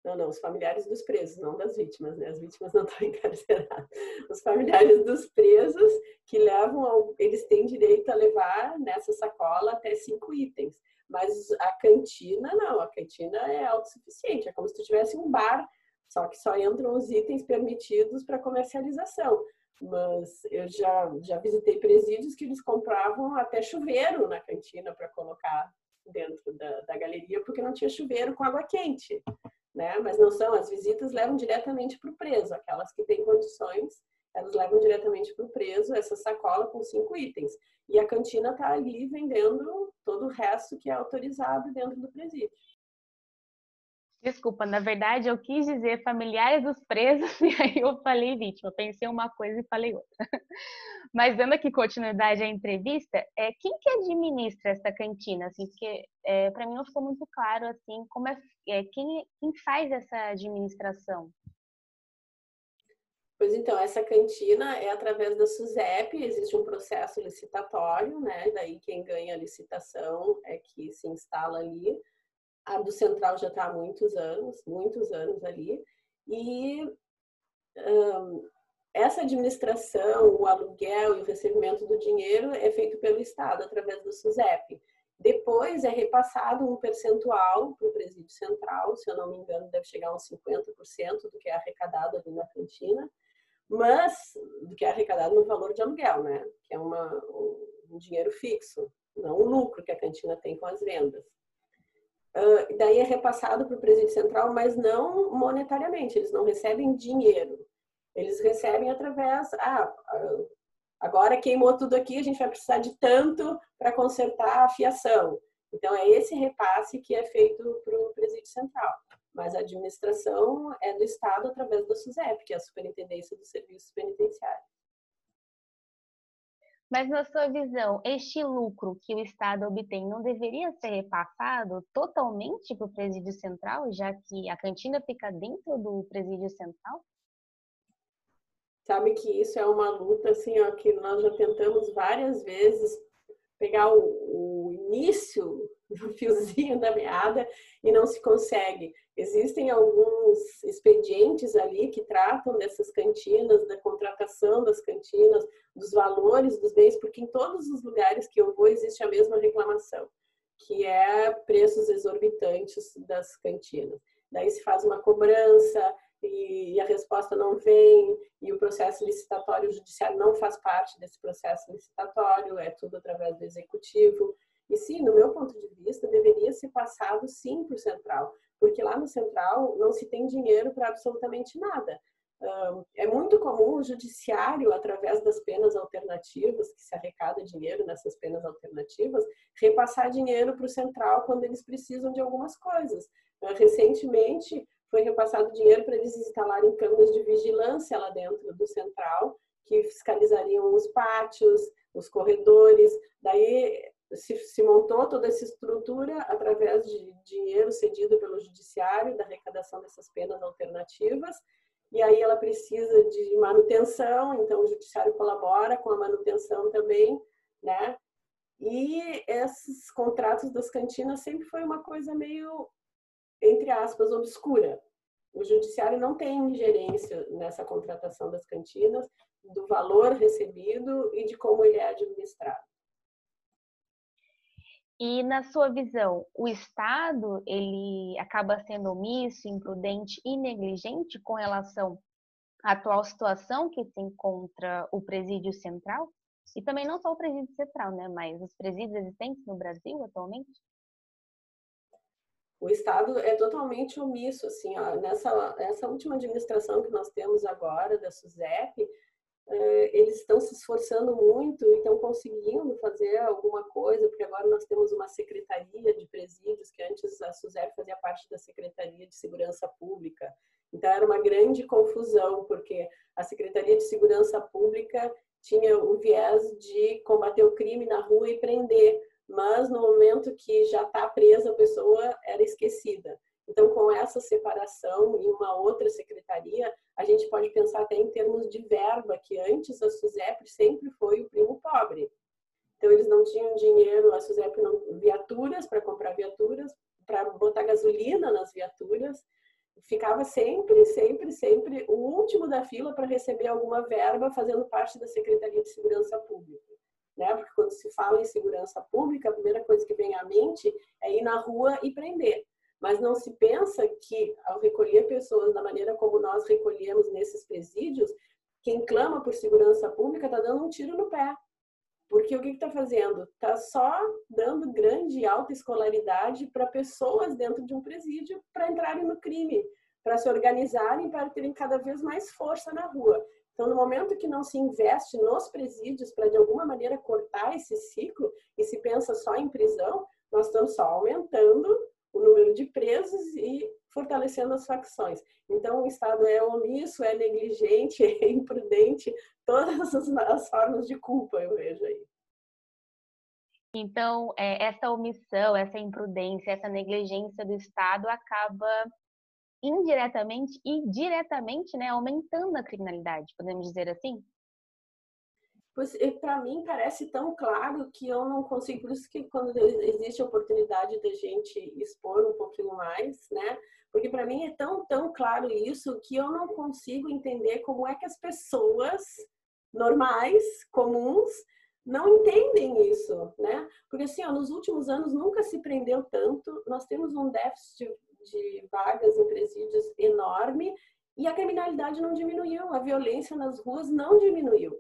Não, não, os familiares dos presos, não das vítimas, né? As vítimas não estão encarceradas. Os familiares dos presos que levam, ao, eles têm direito a levar nessa sacola até cinco itens. Mas a cantina, não, a cantina é autossuficiente, é como se tu tivesse um bar, só que só entram os itens permitidos para comercialização. Mas eu já, já visitei presídios que eles compravam até chuveiro na cantina para colocar dentro da, da galeria, porque não tinha chuveiro com água quente né? Mas não são, as visitas levam diretamente para o preso, aquelas que têm condições, elas levam diretamente para o preso essa sacola com cinco itens. E a cantina está ali vendendo todo o resto que é autorizado dentro do presídio. Desculpa, na verdade eu quis dizer familiares dos presos e aí eu falei vítima. Pensei uma coisa e falei outra. Mas dando aqui continuidade à entrevista, é quem que administra essa cantina? Assim, porque é, para mim não ficou muito claro assim como é, é quem, quem faz essa administração. Pois então, essa cantina é através da SUSEP, existe um processo licitatório, né? Daí quem ganha a licitação é que se instala ali a do Central já está há muitos anos, muitos anos ali. E um, essa administração, o aluguel e o recebimento do dinheiro é feito pelo Estado através do SUSEP. Depois é repassado um percentual para o presídio central, se eu não me engano, deve chegar a uns 50% do que é arrecadado ali na cantina, mas do que é arrecadado no valor de aluguel, né? Que é uma, um dinheiro fixo, não o lucro que a cantina tem com as vendas. Uh, daí é repassado para o presídio central, mas não monetariamente, eles não recebem dinheiro. Eles recebem através, ah, agora queimou tudo aqui, a gente vai precisar de tanto para consertar a fiação. Então, é esse repasse que é feito para o presídio central. Mas a administração é do Estado através da SUSEP, que é a Superintendência dos Serviços Penitenciários. Mas, na sua visão, este lucro que o Estado obtém não deveria ser repassado totalmente para o presídio central, já que a cantina fica dentro do presídio central? Sabe que isso é uma luta assim, ó, que nós já tentamos várias vezes pegar o, o início do fiozinho da meada e não se consegue. Existem alguns expedientes ali que tratam dessas cantinas, da contratação das cantinas, dos valores dos bens, porque em todos os lugares que eu vou existe a mesma reclamação, que é preços exorbitantes das cantinas. Daí se faz uma cobrança, e a resposta não vem, e o processo licitatório judiciário não faz parte desse processo licitatório, é tudo através do executivo. E sim, no meu ponto de vista, deveria ser passado sim para o central, porque lá no central não se tem dinheiro para absolutamente nada. É muito comum o judiciário, através das penas alternativas, que se arrecada dinheiro nessas penas alternativas, repassar dinheiro para o central quando eles precisam de algumas coisas. Recentemente, foi repassado dinheiro para eles instalarem câmeras de vigilância lá dentro do central, que fiscalizariam os pátios, os corredores. Daí se, se, montou toda essa estrutura através de dinheiro cedido pelo judiciário, da arrecadação dessas penas alternativas. E aí ela precisa de manutenção, então o judiciário colabora com a manutenção também, né? E esses contratos das cantinas sempre foi uma coisa meio entre aspas, obscura. O judiciário não tem ingerência nessa contratação das cantinas, do valor recebido e de como ele é administrado. E na sua visão, o Estado ele acaba sendo omisso, imprudente e negligente com relação à atual situação que se encontra o presídio central? E também não só o presídio central, né, mas os presídios existentes no Brasil atualmente? O Estado é totalmente omisso, assim, ó, nessa essa última administração que nós temos agora da SUSEP, eh, eles estão se esforçando muito e estão conseguindo fazer alguma coisa, porque agora nós temos uma secretaria de presídios, que antes a SUSEP fazia parte da Secretaria de Segurança Pública. Então era uma grande confusão, porque a Secretaria de Segurança Pública tinha o viés de combater o crime na rua e prender, mas no momento que já está presa a pessoa era esquecida. Então, com essa separação e uma outra secretaria, a gente pode pensar até em termos de verba, que antes a SUSEP sempre foi o primo pobre. Então, eles não tinham dinheiro, a SUSEP não, viaturas para comprar viaturas, para botar gasolina nas viaturas, ficava sempre, sempre, sempre o último da fila para receber alguma verba fazendo parte da Secretaria de Segurança Pública né? Porque quando se fala em segurança pública, a primeira coisa que vem à mente é ir na rua e prender. Mas não se pensa que, ao recolher pessoas da maneira como nós recolhemos nesses presídios, quem clama por segurança pública está dando um tiro no pé. Porque o que está fazendo? Está só dando grande alta escolaridade para pessoas dentro de um presídio para entrarem no crime, para se organizarem, para terem cada vez mais força na rua. Então, no momento que não se investe nos presídios para, de alguma maneira, cortar esse ciclo e se pensa só em prisão, nós estamos só aumentando o número de presos e fortalecendo as facções. Então, o Estado é omisso, é negligente, é imprudente, todas as, as formas de culpa eu vejo aí. Então, é, essa omissão, essa imprudência, essa negligência do Estado acaba indiretamente e diretamente, né, aumentando a criminalidade, podemos dizer assim? Pois para mim parece tão claro que eu não consigo, por isso que quando existe a oportunidade da gente expor um pouquinho mais, né? Porque para mim é tão, tão claro isso que eu não consigo entender como é que as pessoas normais, comuns, não entendem isso, né? Porque assim, ó, nos últimos anos nunca se prendeu tanto, nós temos um déficit de vagas em presídios enorme e a criminalidade não diminuiu, a violência nas ruas não diminuiu.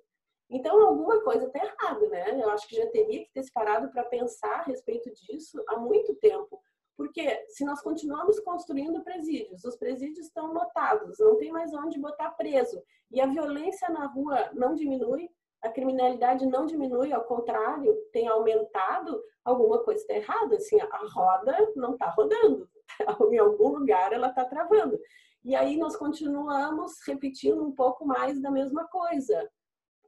Então, alguma coisa está errada, né? Eu acho que já teria que ter se parado para pensar a respeito disso há muito tempo. Porque se nós continuamos construindo presídios, os presídios estão lotados, não tem mais onde botar preso, e a violência na rua não diminui, a criminalidade não diminui, ao contrário, tem aumentado, alguma coisa está errada. Assim, a roda não está rodando, em algum lugar ela está travando. E aí nós continuamos repetindo um pouco mais da mesma coisa.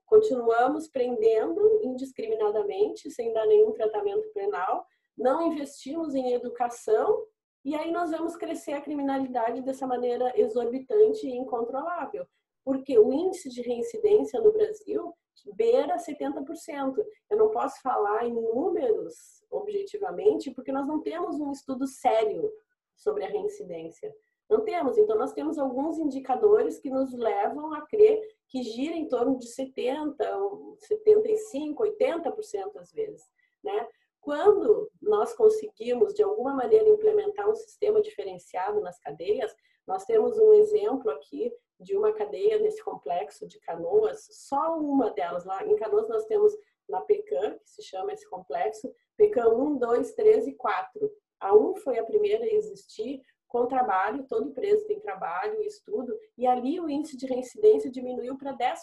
Continuamos prendendo indiscriminadamente, sem dar nenhum tratamento penal, não investimos em educação e aí nós vemos crescer a criminalidade dessa maneira exorbitante e incontrolável. Porque o índice de reincidência no Brasil beira 70%. Eu não posso falar em números objetivamente, porque nós não temos um estudo sério sobre a reincidência. Não temos, então nós temos alguns indicadores que nos levam a crer que gira em torno de 70, 75, 80% às vezes, né? Quando nós conseguimos de alguma maneira implementar um sistema diferenciado nas cadeias, nós temos um exemplo aqui de uma cadeia nesse complexo de Canoas, só uma delas lá. Em Canoas nós temos na PECAM, que se chama esse complexo, PECAM 1, 2, 3 e 4. A 1 foi a primeira a existir com trabalho, todo preso tem trabalho, estudo, e ali o índice de reincidência diminuiu para 10%,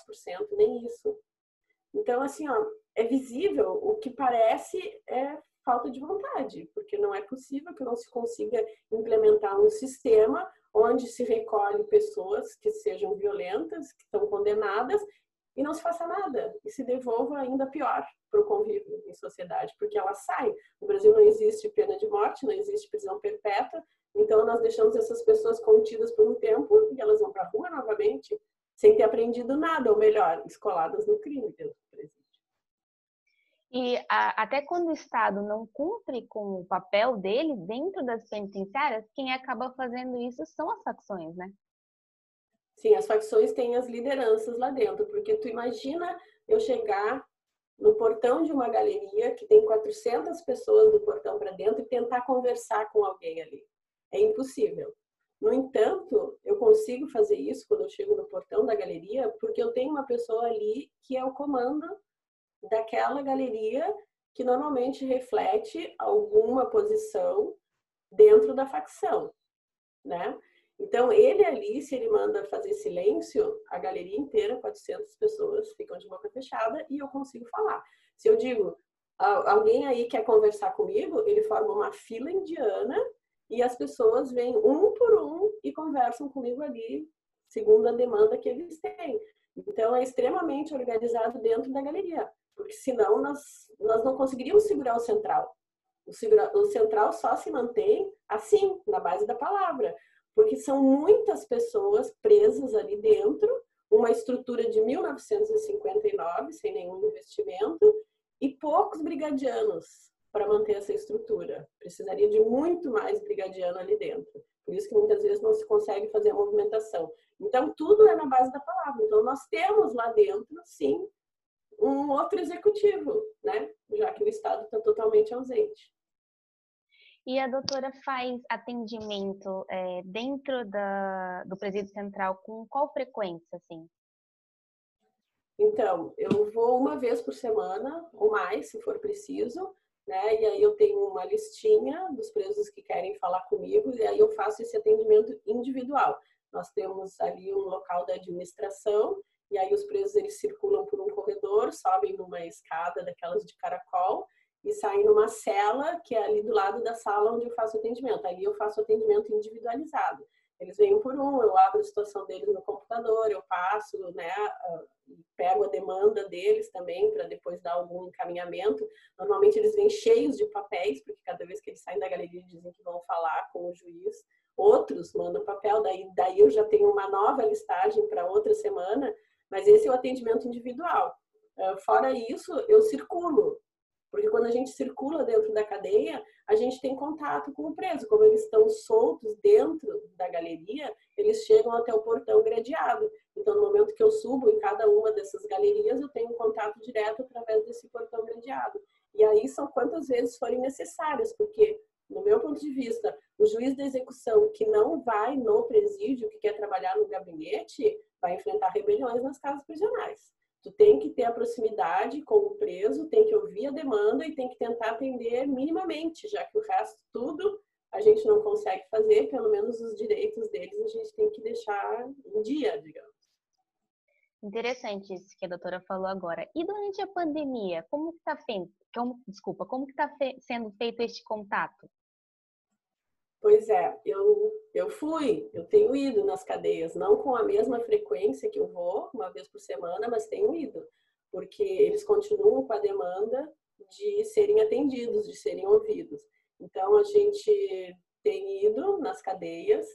nem isso. Então, assim, ó, é visível, o que parece é falta de vontade, porque não é possível que não se consiga implementar um sistema onde se recolhe pessoas que sejam violentas, que estão condenadas, e não se faça nada, e se devolva ainda pior para o convívio em sociedade, porque ela sai. No Brasil não existe pena de morte, não existe prisão perpétua, então nós deixamos essas pessoas contidas por um tempo e elas vão para a rua novamente, sem ter aprendido nada, ou melhor, escoladas no crime dentro do presídio. E a, até quando o Estado não cumpre com o papel dele dentro das penitenciárias, quem acaba fazendo isso são as facções, né? Sim, as facções têm as lideranças lá dentro, porque tu imagina eu chegar no portão de uma galeria que tem 400 pessoas do portão para dentro e tentar conversar com alguém ali. É impossível. No entanto, eu consigo fazer isso quando eu chego no portão da galeria, porque eu tenho uma pessoa ali que é o comando daquela galeria que normalmente reflete alguma posição dentro da facção, né? Então, ele ali, se ele manda fazer silêncio, a galeria inteira, 400 pessoas, ficam de boca fechada e eu consigo falar. Se eu digo, alguém aí quer conversar comigo, ele forma uma fila indiana e as pessoas vêm um por um e conversam comigo ali, segundo a demanda que eles têm. Então, é extremamente organizado dentro da galeria porque senão nós, nós não conseguiríamos segurar o central. O, o central só se mantém assim, na base da palavra, porque são muitas pessoas presas ali dentro, uma estrutura de 1959, sem nenhum investimento, e poucos brigadianos para manter essa estrutura. Precisaria de muito mais brigadiano ali dentro. Por isso que muitas vezes não se consegue fazer a movimentação. Então, tudo é na base da palavra. Então, nós temos lá dentro, sim, um outro executivo, né? Já que o Estado está totalmente ausente. E a doutora faz atendimento é, dentro da, do presídio central com qual frequência, assim? Então, eu vou uma vez por semana, ou mais, se for preciso, né? E aí eu tenho uma listinha dos presos que querem falar comigo, e aí eu faço esse atendimento individual. Nós temos ali um local da administração, e aí os presos eles circulam por um corredor, sobem numa escada daquelas de caracol e saem numa cela que é ali do lado da sala onde eu faço atendimento. Ali eu faço atendimento individualizado. Eles vêm por um, eu abro a situação deles no computador, eu passo, né, pego a demanda deles também para depois dar algum encaminhamento. Normalmente eles vêm cheios de papéis, porque cada vez que eles saem da galeria dizem que vão falar com o juiz. Outros mandam papel, daí, daí eu já tenho uma nova listagem para outra semana mas esse é o atendimento individual. Ah, fora isso, eu circulo, porque quando a gente circula dentro da cadeia, a gente tem contato com o preso. Como eles estão soltos dentro da galeria, eles chegam até o portão gradeado. Então, no momento que eu subo em cada uma dessas galerias, eu tenho contato direto através desse portão gradeado. E aí são quantas vezes forem necessárias, porque, no meu ponto de vista, o juiz da execução que não vai no presídio, que quer trabalhar no gabinete, vai enfrentar rebeliões nas casas prisionais. Tu tem que ter a proximidade com o preso, tem que ouvir a demanda e tem que tentar atender minimamente, já que o resto tudo a gente não consegue fazer, pelo menos os direitos deles a gente tem que deixar em dia, digamos. Interessante isso que a doutora falou agora. E durante a pandemia, como que está feito? Como, desculpa, como que está fe sendo feito este contato? Pois é, eu, eu fui, eu tenho ido nas cadeias, não com a mesma frequência que eu vou, uma vez por semana, mas tenho ido, porque eles continuam com a demanda de serem atendidos, de serem ouvidos. Então, a gente tem ido nas cadeias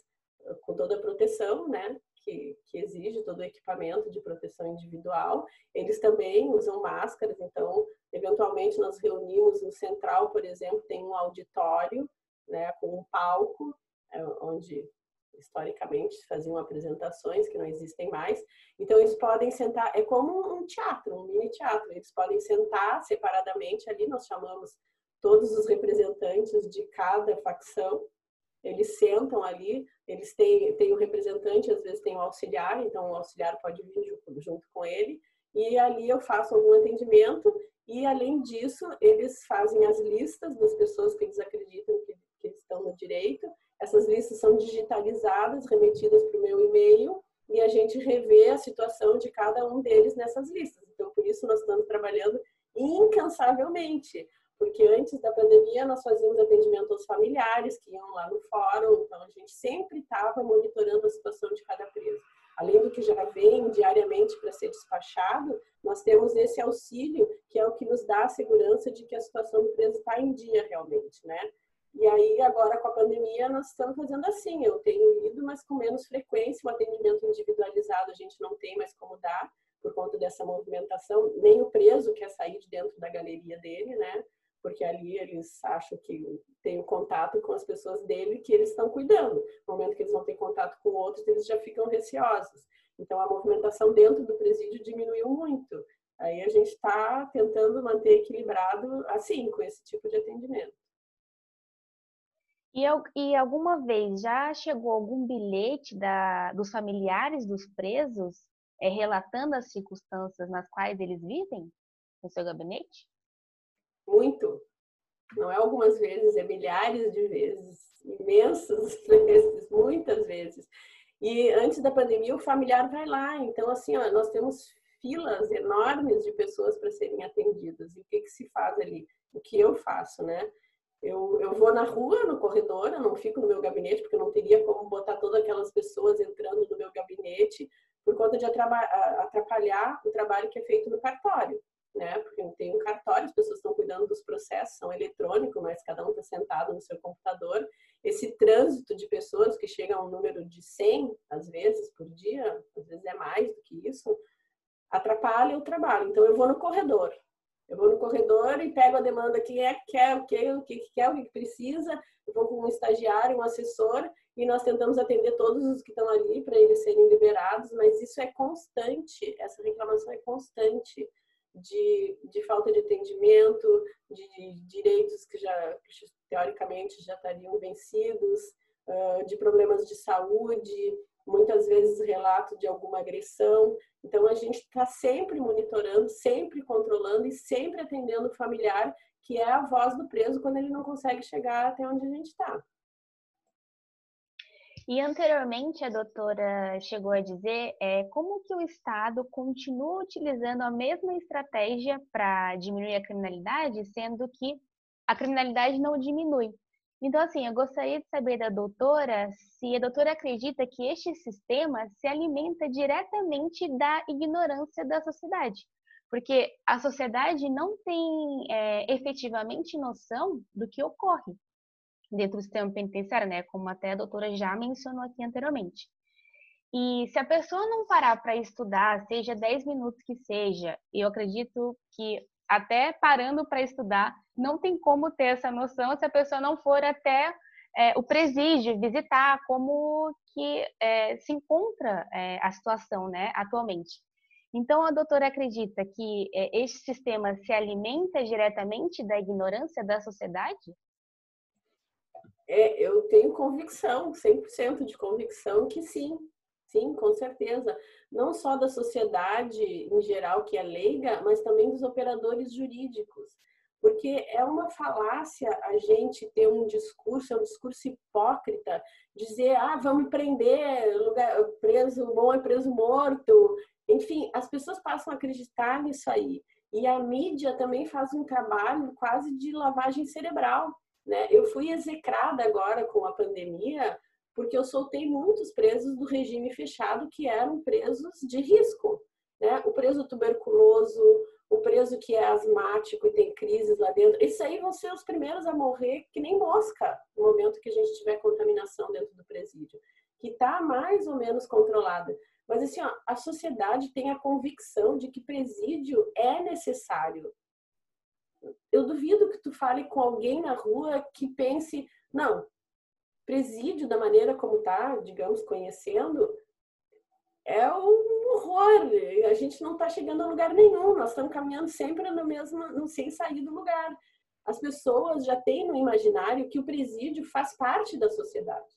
com toda a proteção, né? Que, que, exige todo o equipamento de proteção individual. Eles também usam máscaras, então, eventualmente, nós reunimos no central, por exemplo, tem um auditório né, com um palco, é, onde historicamente faziam apresentações que não existem mais. Então, eles podem sentar, é como um teatro, um mini teatro. Eles podem sentar separadamente ali, nós chamamos todos os representantes de cada facção, eles sentam ali, eles têm, têm o representante, às vezes tem o auxiliar, então o auxiliar pode vir junto com ele, e ali eu faço algum atendimento, e além disso, eles fazem as listas das pessoas que eles acreditam que, que estão no direito, essas listas são digitalizadas, remetidas para o meu e-mail, e a gente revê a situação de cada um deles nessas listas. Então, por isso, nós estamos trabalhando incansavelmente porque antes da pandemia nós fazíamos atendimento aos familiares que iam lá no fórum, então a gente sempre estava monitorando a situação de cada preso. Além do que já vem diariamente para ser despachado, nós temos esse auxílio que é o que nos dá a segurança de que a situação do preso está em dia realmente, né? E aí, agora com a pandemia, nós estamos fazendo assim. Eu tenho ido, mas com menos frequência. O atendimento individualizado a gente não tem mais como dar, por conta dessa movimentação. Nem o preso quer sair de dentro da galeria dele, né? porque ali eles acham que tem o um contato com as pessoas dele que eles estão cuidando. No momento que eles não têm contato com outros, eles já ficam receosos. Então, a movimentação dentro do presídio diminuiu muito. Aí a gente está tentando manter equilibrado assim, com esse tipo de atendimento. E, e alguma vez já chegou algum bilhete da, dos familiares dos presos é, relatando as circunstâncias nas quais eles vivem no seu gabinete? muito. Não é algumas vezes, é milhares de vezes, imensas vezes, muitas vezes. E antes da pandemia, o familiar vai lá. Então, assim, ó, nós temos filas enormes de pessoas para serem atendidas. E o que, que se faz ali? O que eu faço, né? Eu, eu vou na rua, no corredor, eu não fico no meu gabinete, porque eu não teria como botar todas aquelas pessoas entrando no meu gabinete, por conta de atrapalhar o trabalho que é feito no cartório né? Porque tem um cartório, as pessoas estão cuidando dos processos, são eletrônicos, mas cada um está sentado no seu computador. Esse trânsito de pessoas que chega a um número de 100, às vezes, por dia, às vezes é mais do que isso, atrapalha o trabalho. Então, eu vou no corredor. Eu vou no corredor e pego a demanda, é que quer, o que, o que quer, o que precisa. Eu vou com um estagiário, um assessor, e nós tentamos atender todos os que estão ali para eles serem liberados, mas isso é constante, essa reclamação é constante de, de falta de atendimento, de, direitos que já que teoricamente já estariam vencidos, de problemas de saúde, muitas vezes relato de alguma agressão. Então a gente está sempre monitorando, sempre controlando e sempre atendendo o familiar, que é a voz do preso quando ele não consegue chegar até onde a gente está. E anteriormente a doutora chegou a dizer é, como que o Estado continua utilizando a mesma estratégia para diminuir a criminalidade, sendo que a criminalidade não diminui. Então, assim, eu gostaria de saber da doutora se a doutora acredita que este sistema se alimenta diretamente da ignorância da sociedade. Porque a sociedade não tem é, efetivamente noção do que ocorre dentro do sistema penitenciário, né? Como até a doutora já mencionou aqui anteriormente. E se a pessoa não parar para estudar, seja 10 minutos que seja, eu acredito que até parando para estudar, não tem como ter essa noção se a pessoa não for até é, o presídio, visitar como que é, se encontra é, a situação né, atualmente. Então, a doutora acredita que é, este sistema se alimenta diretamente da ignorância da sociedade? É, eu tenho convicção, 100% de convicção que sim, sim, com certeza. Não só da sociedade em geral que é leiga, mas também dos operadores jurídicos. Porque é uma falácia a gente ter um discurso, é um discurso hipócrita, dizer, ah, vamos prender, lugar, preso bom é preso morto. Enfim, as pessoas passam a acreditar nisso aí. E a mídia também faz um trabalho quase de lavagem cerebral. Né? Eu fui execrada agora com a pandemia porque eu soltei muitos presos do regime fechado que eram presos de risco. Preso tuberculoso, o preso que é asmático e tem crises lá dentro, esses aí vão ser os primeiros a morrer que nem mosca no momento que a gente tiver contaminação dentro do presídio, que está mais ou menos controlada. Mas assim, ó, a sociedade tem a convicção de que presídio é necessário. Eu duvido que tu fale com alguém na rua que pense, não, presídio da maneira como tá, digamos, conhecendo, é um horror. A gente não está chegando a lugar nenhum. Nós estamos caminhando sempre no mesmo, no, sem sair do lugar. As pessoas já têm no imaginário que o presídio faz parte da sociedade,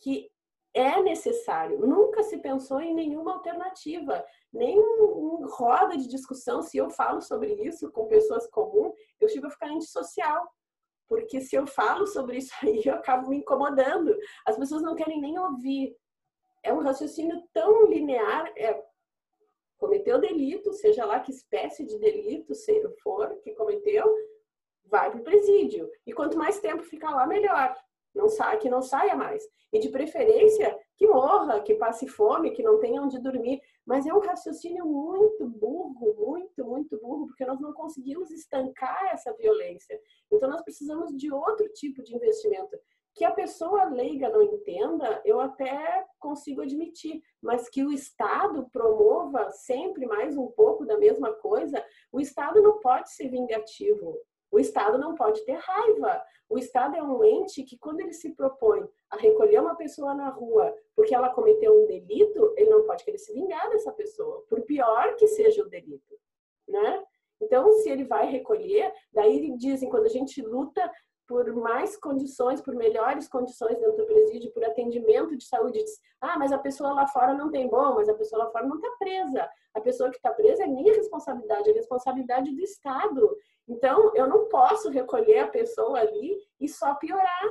que é necessário. Nunca se pensou em nenhuma alternativa, nem um roda de discussão. Se eu falo sobre isso com pessoas comuns, eu chego a ficar antissocial. Porque se eu falo sobre isso aí, eu acabo me incomodando. As pessoas não querem nem ouvir é um raciocínio tão linear, é cometeu delito, seja lá que espécie de delito for que cometeu, vai para o presídio. E quanto mais tempo ficar lá, melhor. Não que não saia mais. E de preferência, que morra, que passe fome, que não tenha onde dormir. Mas é um raciocínio muito burro, muito, muito burro, porque nós não conseguimos estancar essa violência. Então, nós precisamos de outro tipo de investimento que a pessoa leiga não entenda, eu até consigo admitir, mas que o Estado promova sempre mais um pouco da mesma coisa, o Estado não pode ser vingativo. O Estado não pode ter raiva. O Estado é um ente que, quando ele se propõe a recolher uma pessoa na rua porque ela cometeu um delito, ele não pode querer se vingar dessa pessoa, por pior que seja o delito, né? Então, se ele vai recolher, daí dizem, quando a gente luta por mais condições, por melhores condições dentro do presídio, por atendimento de saúde. Diz, ah, mas a pessoa lá fora não tem bom, mas a pessoa lá fora não está presa. A pessoa que está presa é minha responsabilidade, é responsabilidade do Estado. Então, eu não posso recolher a pessoa ali e só piorar.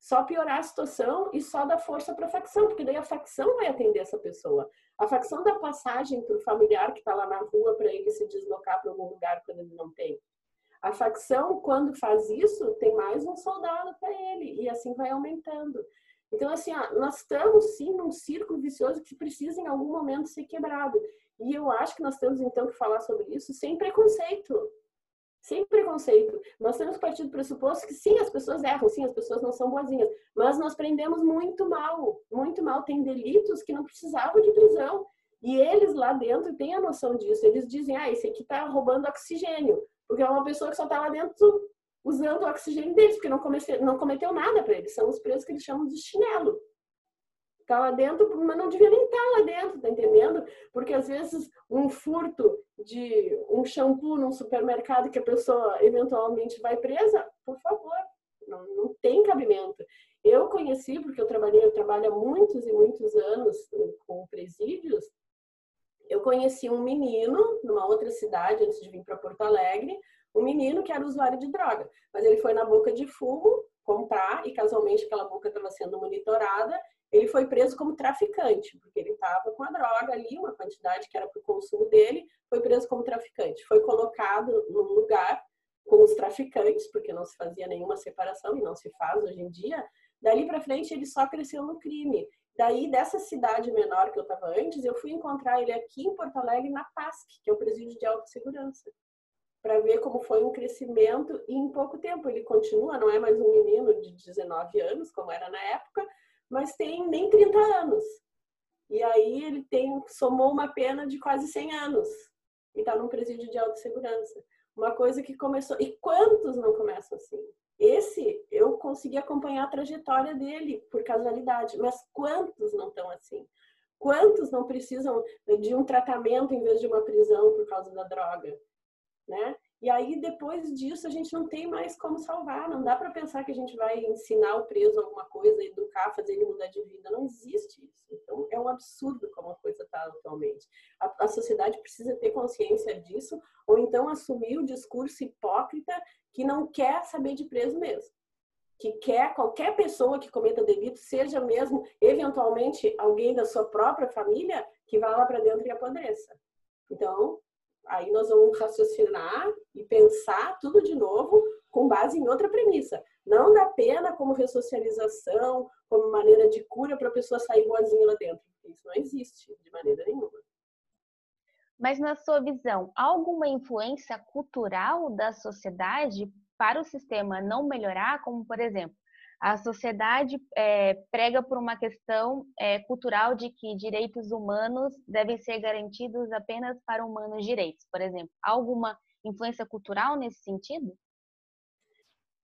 Só piorar a situação e só dar força para a facção, porque daí a facção vai atender essa pessoa. A facção dá passagem para o familiar que está lá na rua para ele se deslocar para algum lugar quando ele não tem. A facção, quando faz isso, tem mais um soldado para ele, e assim vai aumentando. Então, assim, ó, nós estamos sim num círculo vicioso que precisa em algum momento ser quebrado. E eu acho que nós temos então que falar sobre isso sem preconceito. Sem preconceito. Nós temos partir do pressuposto que sim, as pessoas erram, sim, as pessoas não são boazinhas, mas nós prendemos muito mal, muito mal. Tem delitos que não precisavam de prisão. E eles lá dentro têm a noção disso. Eles dizem, ah, esse aqui está roubando oxigênio. Porque é uma pessoa que só está lá dentro usando o oxigênio deles, porque não, comecei, não cometeu nada para eles. São os presos que eles chamam de chinelo. Está lá dentro, mas não devia nem estar tá lá dentro, tá entendendo? Porque às vezes um furto de um shampoo num supermercado que a pessoa eventualmente vai presa, por favor, não, não tem cabimento. Eu conheci, porque eu trabalhei, eu trabalho há muitos e muitos anos com presídios, eu conheci um menino numa outra cidade antes de vir para Porto Alegre, um menino que era usuário de droga, mas ele foi na boca de fumo comprar e casualmente aquela boca estava sendo monitorada. Ele foi preso como traficante, porque ele estava com a droga ali, uma quantidade que era para o consumo dele, foi preso como traficante. Foi colocado num lugar com os traficantes, porque não se fazia nenhuma separação e não se faz hoje em dia. Dali para frente ele só cresceu no crime. Daí, dessa cidade menor que eu estava antes, eu fui encontrar ele aqui em Porto Alegre, na PASC, que é o Presídio de Alta Segurança, para ver como foi um crescimento e em pouco tempo. Ele continua, não é mais um menino de 19 anos, como era na época, mas tem nem 30 anos. E aí ele tem somou uma pena de quase 100 anos e está num presídio de alta segurança. Uma coisa que começou. E quantos não começam assim? Esse eu consegui acompanhar a trajetória dele por casualidade, mas quantos não estão assim? Quantos não precisam de um tratamento em vez de uma prisão por causa da droga, né? E aí depois disso a gente não tem mais como salvar, não dá para pensar que a gente vai ensinar o preso alguma coisa, educar, fazer ele mudar de vida, não existe isso. Então é um absurdo como a coisa está atualmente. A, a sociedade precisa ter consciência disso, ou então assumir o discurso hipócrita que não quer saber de preso mesmo. Que quer qualquer pessoa que cometa delito, seja mesmo eventualmente alguém da sua própria família, que vá lá para dentro e apodreça. Então, aí nós vamos raciocinar e pensar tudo de novo com base em outra premissa. Não da pena como ressocialização, como maneira de cura para a pessoa sair boazinha lá dentro. Isso não existe de maneira nenhuma. Mas, na sua visão, há alguma influência cultural da sociedade para o sistema não melhorar? Como, por exemplo, a sociedade é, prega por uma questão é, cultural de que direitos humanos devem ser garantidos apenas para humanos direitos, por exemplo. Há alguma influência cultural nesse sentido?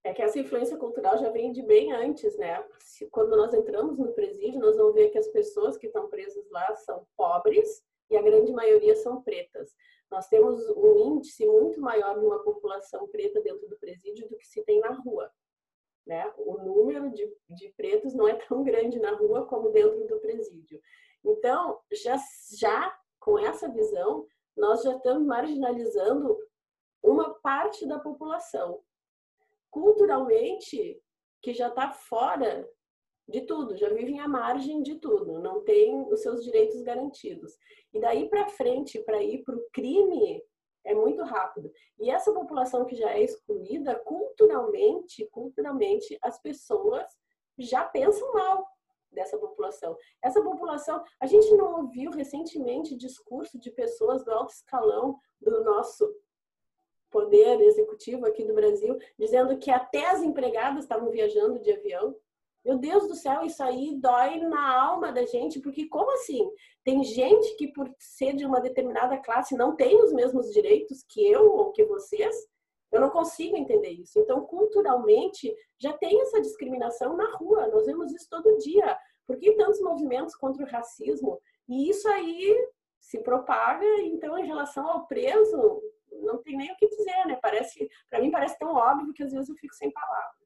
É que essa influência cultural já vem de bem antes, né? Se, quando nós entramos no presídio, nós vamos ver que as pessoas que estão presas lá são pobres e a grande maioria são pretas. Nós temos um índice muito maior de uma população preta dentro do presídio do que se tem na rua. Né? O número de, de pretos não é tão grande na rua como dentro do presídio. Então, já, já com essa visão, nós já estamos marginalizando uma parte da população culturalmente que já está fora de tudo, já vivem à margem de tudo, não tem os seus direitos garantidos. E daí para frente, para ir para o crime, é muito rápido. E essa população que já é excluída, culturalmente, culturalmente, as pessoas já pensam mal dessa população. Essa população, a gente não ouviu recentemente discurso de pessoas do alto escalão do nosso poder executivo aqui do Brasil, dizendo que até as empregadas estavam viajando de avião. Meu Deus do céu, isso aí dói na alma da gente, porque como assim? Tem gente que por ser de uma determinada classe não tem os mesmos direitos que eu ou que vocês? Eu não consigo entender isso. Então, culturalmente, já tem essa discriminação na rua. Nós vemos isso todo dia. Por que tantos movimentos contra o racismo? E isso aí se propaga, então, em relação ao preso, não tem nem o que dizer, né? Parece, para mim parece tão óbvio que às vezes eu fico sem palavras.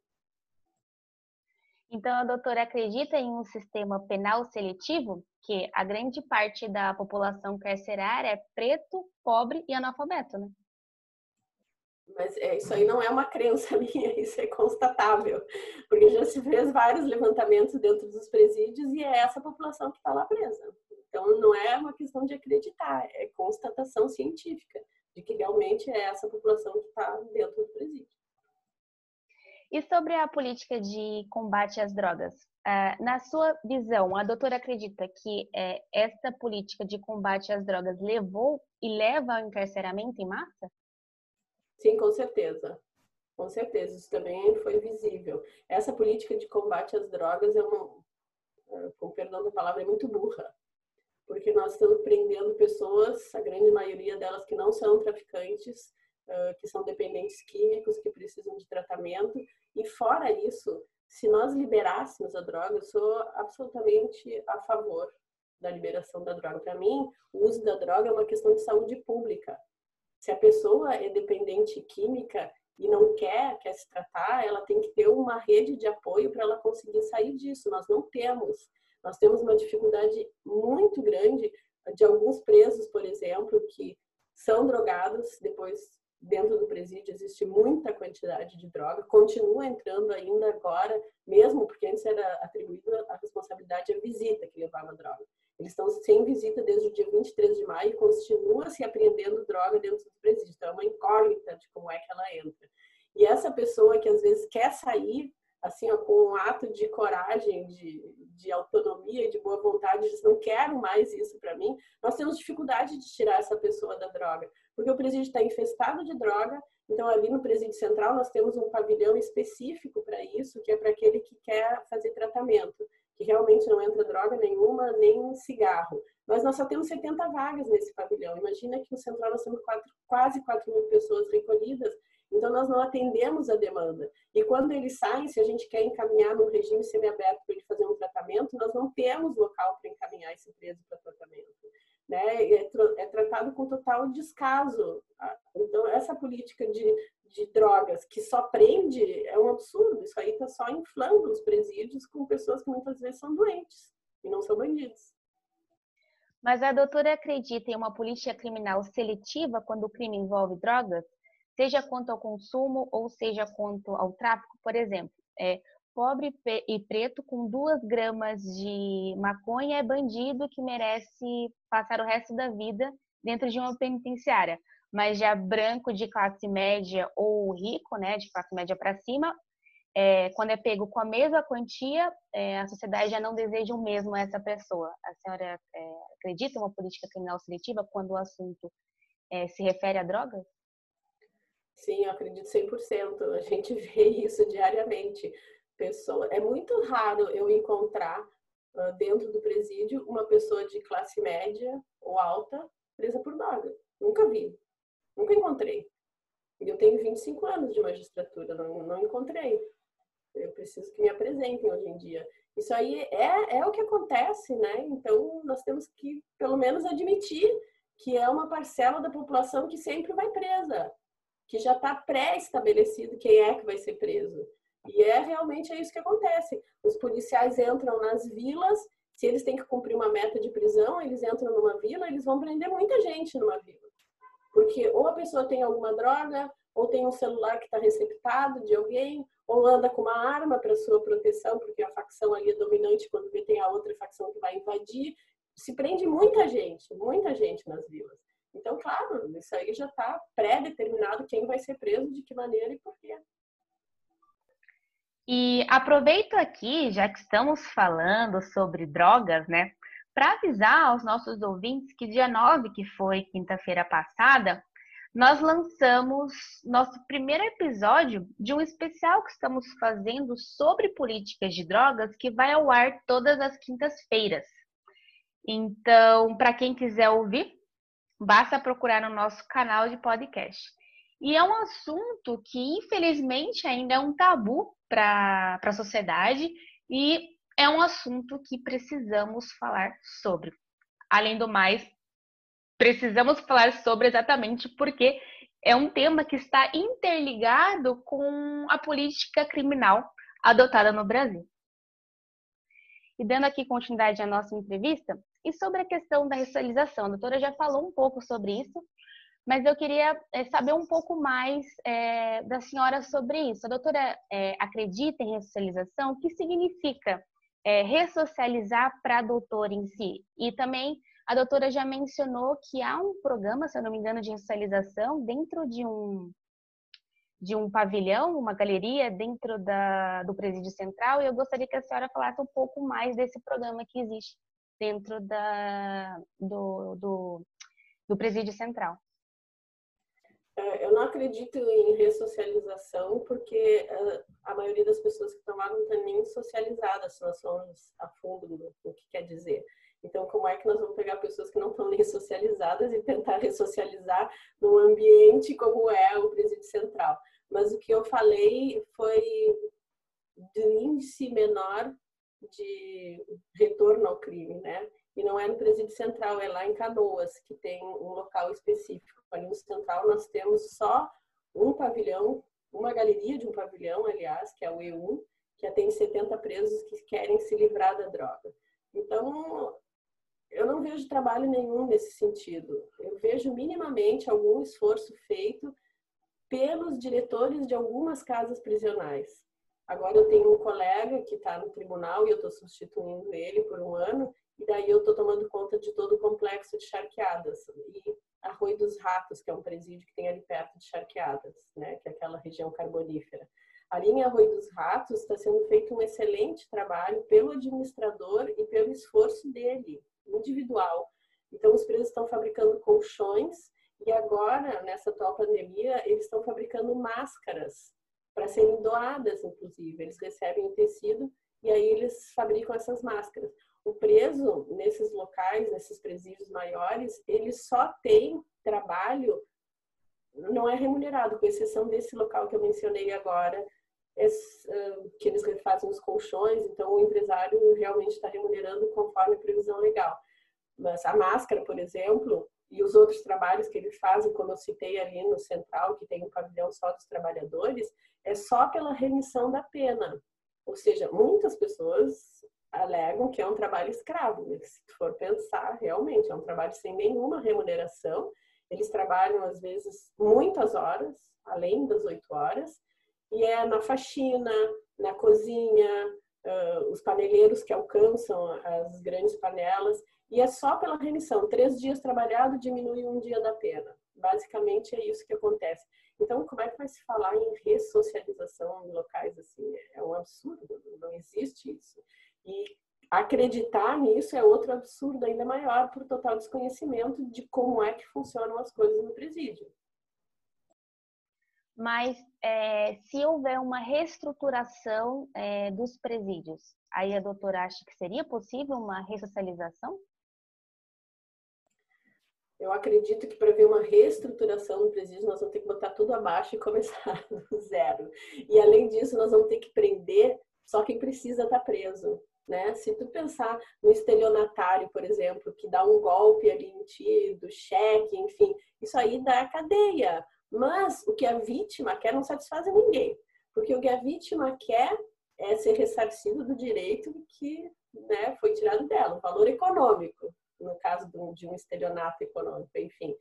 Então a doutora acredita em um sistema penal seletivo que a grande parte da população carcerária é preto, pobre e analfabeto, né? Mas é, isso aí não é uma crença minha, isso é constatável. Porque já se fez vários levantamentos dentro dos presídios e é essa população que está lá presa. Então não é uma questão de acreditar, é constatação científica de que realmente é essa população que está dentro do presídio. E sobre a política de combate às drogas? Uh, na sua visão, a doutora acredita que uh, esta política de combate às drogas levou e leva ao encarceramento em massa? Sim, com certeza. Com certeza, isso também foi visível. Essa política de combate às drogas é uma, eh, com perdão da palavra, é muito burra porque nós estamos prendendo pessoas, a grande maioria delas que não são traficantes, que são dependentes químicos, que precisam de tratamento. E fora isso, se nós liberássemos a droga, eu sou absolutamente a favor da liberação da droga. Para mim, o uso da droga é uma questão de saúde pública. Se a pessoa é dependente química e não quer, quer se tratar, ela tem que ter uma rede de apoio para ela conseguir sair disso. Nós não temos. Nós temos uma dificuldade muito grande de alguns presos, por exemplo, que são drogados, depois dentro do presídio existe muita quantidade de droga, continua entrando ainda agora, mesmo porque antes era atribuída a responsabilidade à visita que levava a droga. Eles estão sem visita desde o dia 23 de maio e continua se apreendendo droga dentro do presídio. Então é uma incógnita de como é que ela entra. E essa pessoa que às vezes quer sair assim, ó, com um ato de coragem, de, de autonomia e de boa vontade, diz, não quero mais isso para mim, nós temos dificuldade de tirar essa pessoa da droga, porque o presídio está infestado de droga, então ali no presídio central nós temos um pavilhão específico para isso, que é para aquele que quer fazer tratamento, que realmente não entra droga nenhuma, nem cigarro. Mas nós só temos 70 vagas nesse pavilhão. Imagina que no central nós temos quatro, quase 4 mil pessoas recolhidas, então, nós não atendemos a demanda. E quando eles saem, se a gente quer encaminhar num regime semiaberto para ele fazer um tratamento, nós não temos local para encaminhar esse preso para tratamento. Né? É, é, tratado com total descaso. Então, essa política de, de drogas que só prende é um absurdo. Isso aí está só inflando os presídios com pessoas que muitas vezes são doentes e não são bandidos. mas a doutora acredita em uma política criminal seletiva quando o crime envolve drogas, seja quanto ao consumo ou seja quanto ao tráfico, por exemplo. É, pobre e preto com duas gramas de maconha é bandido que merece passar o resto da vida dentro de uma penitenciária. Mas já branco de classe média ou rico, né, de classe média para cima, é, quando é pego com a mesma quantia, é, a sociedade já não deseja o mesmo a essa pessoa. A senhora é, acredita em uma política criminal seletiva quando o assunto é, se refere a drogas? Sim, eu acredito 100%. A gente vê isso diariamente. Pessoa, é muito raro eu encontrar dentro do presídio uma pessoa de classe média ou alta presa por droga. Nunca vi. Nunca encontrei. Eu tenho 25 anos de magistratura, não, não encontrei. Eu preciso que me apresentem hoje em dia. Isso aí é, é o que acontece, né? Então, nós temos que, pelo menos, admitir que é uma parcela da população que sempre vai presa, que já está pré-estabelecido quem é que vai ser preso. E é realmente é isso que acontece. Os policiais entram nas vilas, se eles têm que cumprir uma meta de prisão, eles entram numa vila, eles vão prender muita gente numa vila. Porque ou a pessoa tem alguma droga, ou tem um celular que está receptado de alguém, ou anda com uma arma para sua proteção, porque a facção ali é dominante quando vê tem a outra facção que vai invadir. Se prende muita gente, muita gente nas vilas. Então, claro, isso aí já está pré-determinado quem vai ser preso, de que maneira e por quê. E aproveito aqui, já que estamos falando sobre drogas, né, para avisar aos nossos ouvintes que dia 9, que foi quinta-feira passada, nós lançamos nosso primeiro episódio de um especial que estamos fazendo sobre políticas de drogas que vai ao ar todas as quintas-feiras. Então, para quem quiser ouvir, basta procurar no nosso canal de podcast. E é um assunto que, infelizmente, ainda é um tabu para a sociedade e é um assunto que precisamos falar sobre. Além do mais, precisamos falar sobre exatamente porque é um tema que está interligado com a política criminal adotada no Brasil. E dando aqui continuidade à nossa entrevista, e sobre a questão da ressocialização, a doutora já falou um pouco sobre isso, mas eu queria é, saber um pouco mais é, da senhora sobre isso. A doutora é, acredita em ressocialização? O que significa ressocializar para a doutora em si? E também a doutora já mencionou que há um programa, se eu não me engano, de socialização dentro de um de um pavilhão, uma galeria dentro da, do presídio central, e eu gostaria que a senhora falasse um pouco mais desse programa que existe dentro da, do, do, do presídio central. É, eu não acredito em ressocialização, porque é, a maioria das pessoas que estão lá não estão nem socializadas, nós somos a fundo do que quer dizer. Então, como é que nós vamos pegar pessoas que não estão nem socializadas e tentar ressocializar num ambiente como é o presídio central? Mas o que eu falei foi do índice menor de retorno ao crime, né? E não é no presídio central, é lá em Canoas, que tem um local específico. Ali no central nós temos só um pavilhão, uma galeria de um pavilhão, aliás, que é o E1, que tem 70 presos que querem se livrar da droga. Então, eu não vejo trabalho nenhum nesse sentido. Eu vejo minimamente algum esforço feito pelos diretores de algumas casas prisionais. Agora eu tenho um colega que está no tribunal e eu estou substituindo ele por um ano, e daí eu estou tomando conta de todo o complexo de charqueadas. E Arroio dos Ratos, que é um presídio que tem ali perto de charqueadas, né, que é aquela região carbonífera. Ali em Arroio dos Ratos está sendo feito um excelente trabalho pelo administrador e pelo esforço dele individual. Então, os presos estão fabricando colchões e agora, nessa atual pandemia, eles estão fabricando máscaras para serem doadas, inclusive. Eles recebem o tecido e aí eles fabricam essas máscaras. O preso, nesses locais, nesses presídios maiores, ele só tem trabalho, não é remunerado, com exceção desse local que eu mencionei agora, que eles fazem os colchões, então o empresário realmente está remunerando conforme a previsão legal. Mas a máscara, por exemplo, e os outros trabalhos que eles fazem, como eu citei ali no Central, que tem um pavilhão só dos trabalhadores, é só pela remissão da pena. Ou seja, muitas pessoas alegam que é um trabalho escravo. Se for pensar, realmente é um trabalho sem nenhuma remuneração. Eles trabalham, às vezes, muitas horas, além das oito horas, e é na faxina, na cozinha, uh, os paneleiros que alcançam as grandes panelas, e é só pela remissão. Três dias trabalhado diminui um dia da pena. Basicamente é isso que acontece. Então, como é que vai se falar em ressocialização em locais assim? É um absurdo, não existe isso. E acreditar nisso é outro absurdo ainda maior por total desconhecimento de como é que funcionam as coisas no presídio. Mas é, se houver uma reestruturação é, dos presídios, aí a doutora acha que seria possível uma ressocialização? Eu acredito que para ver uma reestruturação no presídio, nós vamos ter que botar tudo abaixo e começar do zero. E além disso, nós vamos ter que prender só quem precisa estar tá preso. Né? Se tu pensar no estelionatário, por exemplo, que dá um golpe ali em ti, do cheque, enfim, isso aí dá cadeia. Mas o que a vítima quer não satisfaz ninguém. Porque o que a vítima quer é ser ressarcido do direito que né, foi tirado dela, o valor econômico, no caso de um estelionato econômico, enfim.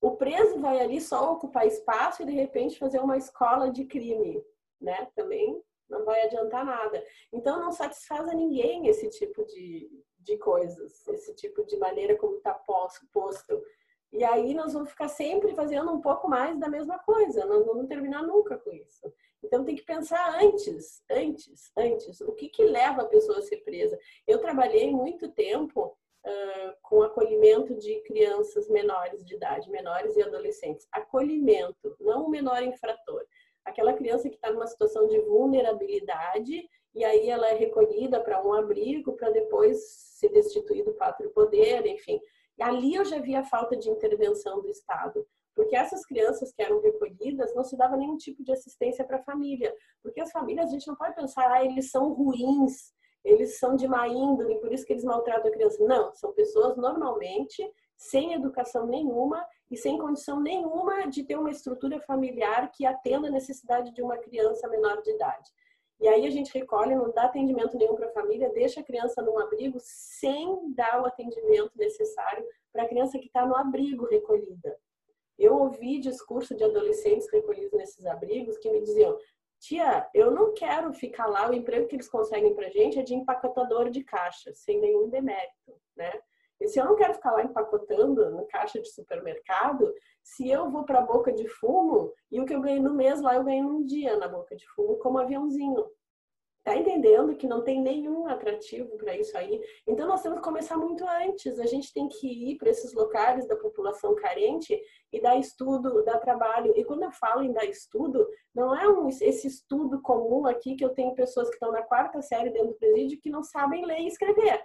O preso vai ali só ocupar espaço e de repente fazer uma escola de crime, né? Também não vai adiantar nada. Então não satisfaz a ninguém esse tipo de, de coisas, esse tipo de maneira como está posto. E aí nós vamos ficar sempre fazendo um pouco mais da mesma coisa, não vamos terminar nunca com isso. Então tem que pensar antes, antes, antes. O que, que leva a pessoa a ser presa? Eu trabalhei muito tempo uh, com acolhimento de crianças menores de idade, menores e adolescentes. Acolhimento, não o menor infrator aquela criança que está numa situação de vulnerabilidade e aí ela é recolhida para um abrigo para depois ser destituído do pátrio poder, enfim. E ali eu já vi a falta de intervenção do Estado, porque essas crianças que eram recolhidas não se dava nenhum tipo de assistência para a família, porque as famílias a gente não pode pensar, ah, eles são ruins, eles são de má índole, por isso que eles maltratam a criança. Não, são pessoas normalmente sem educação nenhuma e sem condição nenhuma de ter uma estrutura familiar que atenda a necessidade de uma criança menor de idade. E aí a gente recolhe, não dá atendimento nenhum para a família, deixa a criança num abrigo sem dar o atendimento necessário para a criança que está no abrigo recolhida. Eu ouvi discurso de adolescentes recolhidos nesses abrigos que me diziam: Tia, eu não quero ficar lá, o emprego que eles conseguem para gente é de empacotador de caixa, sem nenhum demérito, né? E se eu não quero ficar lá empacotando no caixa de supermercado, se eu vou para a boca de fumo e o que eu ganhei no mês lá eu ganho num dia na boca de fumo como aviãozinho. Tá entendendo que não tem nenhum atrativo para isso aí? Então nós temos que começar muito antes. A gente tem que ir para esses locais da população carente e dar estudo, dar trabalho. E quando eu falo em dar estudo, não é um, esse estudo comum aqui que eu tenho pessoas que estão na quarta série dentro do presídio que não sabem ler e escrever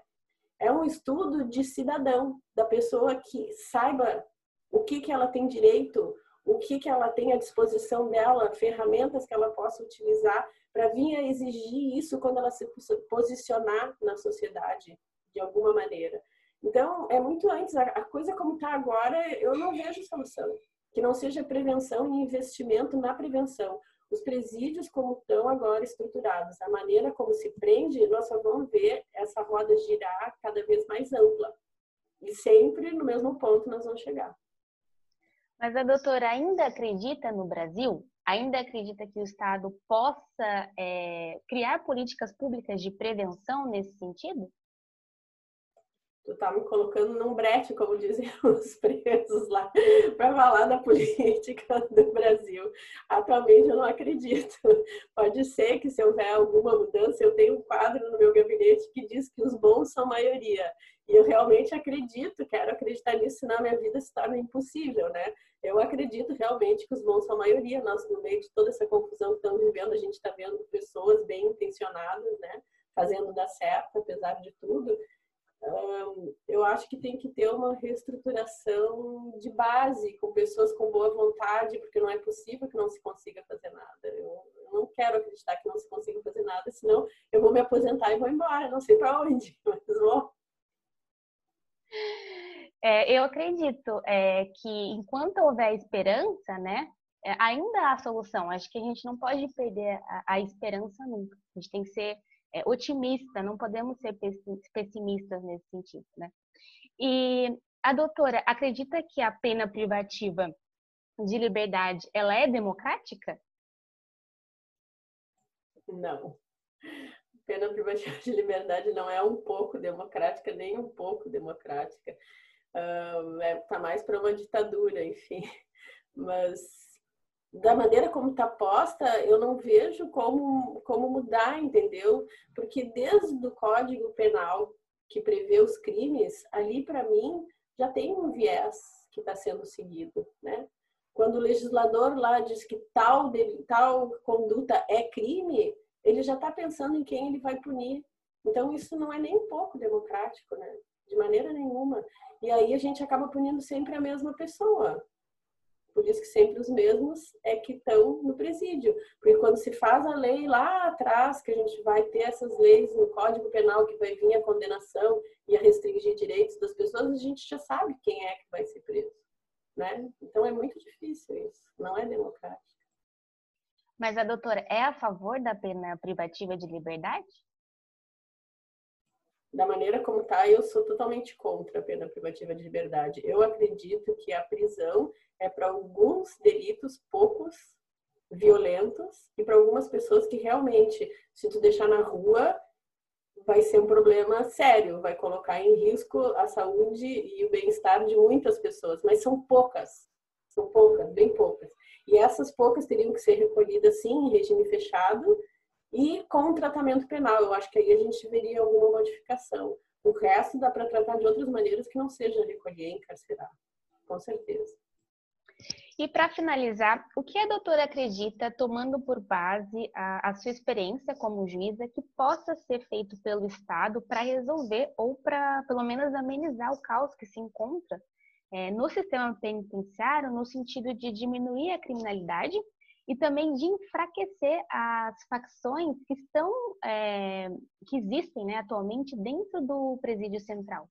é um estudo de cidadão, da pessoa que saiba o que, que ela tem direito, o que, que ela tem à disposição dela, ferramentas que ela possa utilizar para vir a exigir isso quando ela se posicionar na sociedade de alguma maneira. Então, é muito antes, a coisa como está agora, eu não vejo solução. Que não seja prevenção e investimento na prevenção os presídios como estão agora estruturados, a maneira como se prende, nós só vamos ver essa roda girar cada vez mais ampla. E sempre no mesmo ponto nós vamos chegar. Mas a doutora ainda acredita no Brasil? Ainda acredita que o Estado possa é, criar políticas públicas de prevenção nesse sentido? tu tá me colocando num brete, como dizem os presos lá, para falar da política do Brasil. Atualmente eu não acredito. Pode ser que se houver alguma mudança, eu tenho um quadro no meu gabinete que diz que os bons são maioria. E eu realmente acredito, quero acreditar nisso, senão minha vida se torna impossível, né? Eu acredito realmente que os bons são a maioria. Nós, no meio de toda essa confusão que estamos vivendo, a gente está vendo pessoas bem intencionadas, né? Fazendo dar certo, apesar de tudo eu acho que tem que ter uma reestruturação de base, com pessoas com boa vontade, porque não é possível que não se consiga fazer nada. Eu, não quero acreditar que não se consiga fazer nada, senão eu vou me aposentar e vou embora, não sei para onde, mas vou. É, eu acredito é, que enquanto houver esperança, né, é, ainda há solução. Acho que a gente não pode perder a, a esperança nunca. A gente tem que ser é, otimista, não podemos ser pessimistas nesse sentido, né? E a doutora acredita que a pena privativa de liberdade ela é democrática? Não. Pena privativa de liberdade não é um pouco democrática, nem um pouco democrática. Uh, é, tá mais para uma ditadura, enfim. Mas da maneira como está posta, eu não vejo como, como mudar, entendeu? Porque desde o Código Penal que prevê os crimes, ali para mim já tem um viés que está sendo seguido, né? Quando o legislador lá diz que tal, tal conduta é crime, ele já está pensando em quem ele vai punir. Então isso não é nem um pouco democrático, né? De maneira nenhuma. E aí a gente acaba punindo sempre a mesma pessoa. Por isso que sempre os mesmos é que estão no presídio. Porque quando se faz a lei lá atrás, que a gente vai ter essas leis no Código Penal que vai vir a condenação e a restringir direitos das pessoas, a gente já sabe quem é que vai ser preso. Né? Então é muito difícil isso, não é democrático. Mas a doutora é a favor da pena privativa de liberdade? Da maneira como está, eu sou totalmente contra a pena privativa de liberdade. Eu acredito que a prisão é para alguns delitos poucos violentos e para algumas pessoas que realmente, se tu deixar na rua, vai ser um problema sério, vai colocar em risco a saúde e o bem-estar de muitas pessoas, mas são poucas, são poucas, bem poucas. E essas poucas teriam que ser recolhidas sim em regime fechado e com o tratamento penal. Eu acho que aí a gente veria alguma modificação. O resto dá para tratar de outras maneiras que não seja recolher e encarcerar, com certeza. E para finalizar, o que a doutora acredita, tomando por base a, a, sua experiência como juíza, que possa ser feito pelo Estado para resolver ou para, pelo menos, amenizar o caos que se encontra é, no sistema penitenciário, no sentido de diminuir a criminalidade e também de enfraquecer as facções que estão, é, que existem né, atualmente dentro do presídio central?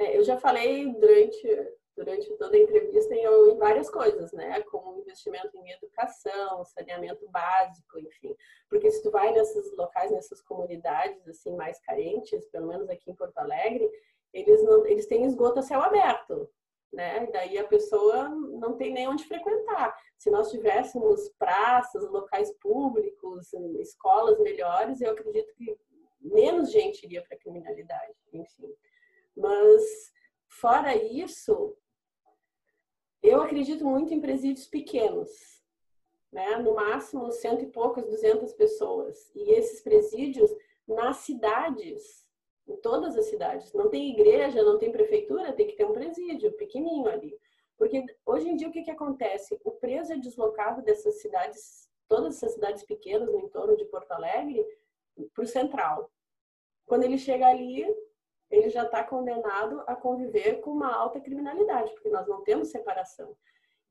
É, eu já falei durante durante toda a entrevista em, em várias coisas, né? Como investimento em educação, saneamento básico, enfim. Porque se tu vai nesses locais, nessas comunidades assim mais carentes, pelo menos aqui em Porto Alegre, eles não, eles têm esgoto a céu aberto, né? Daí a pessoa não tem nem onde frequentar. Se nós tivéssemos praças, locais públicos, escolas melhores, eu acredito que menos gente iria para a criminalidade, enfim. Mas fora isso, eu acredito muito em presídios pequenos, né? no máximo cento e poucas, duzentas pessoas. E esses presídios nas cidades, em todas as cidades. Não tem igreja, não tem prefeitura, tem que ter um presídio pequenininho ali. Porque hoje em dia o que, que acontece? O preso é deslocado dessas cidades, todas essas cidades pequenas no entorno de Porto Alegre, para o central. Quando ele chega ali, ele já está condenado a conviver com uma alta criminalidade, porque nós não temos separação.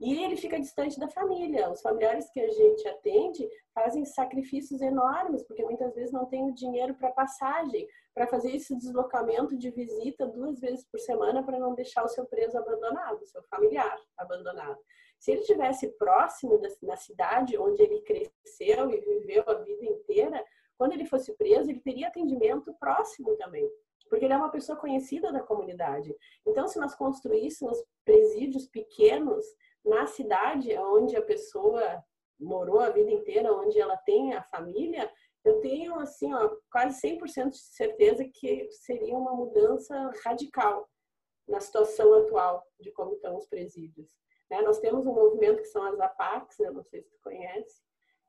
E ele fica distante da família. Os familiares que a gente atende fazem sacrifícios enormes, porque muitas vezes não tem o dinheiro para passagem, para fazer esse deslocamento de visita duas vezes por semana para não deixar o seu preso abandonado, o seu familiar abandonado. Se ele estivesse próximo da, na cidade onde ele cresceu e viveu a vida inteira, quando ele fosse preso, ele teria atendimento próximo também porque ele é uma pessoa conhecida da comunidade. Então, se nós construíssemos presídios pequenos na cidade onde a pessoa morou a vida inteira, onde ela tem a família, eu tenho assim, ó, quase 100% de certeza que seria uma mudança radical na situação atual de como estão os presídios. Né? Nós temos um movimento que são as APACs, eu não sei se tu conhece.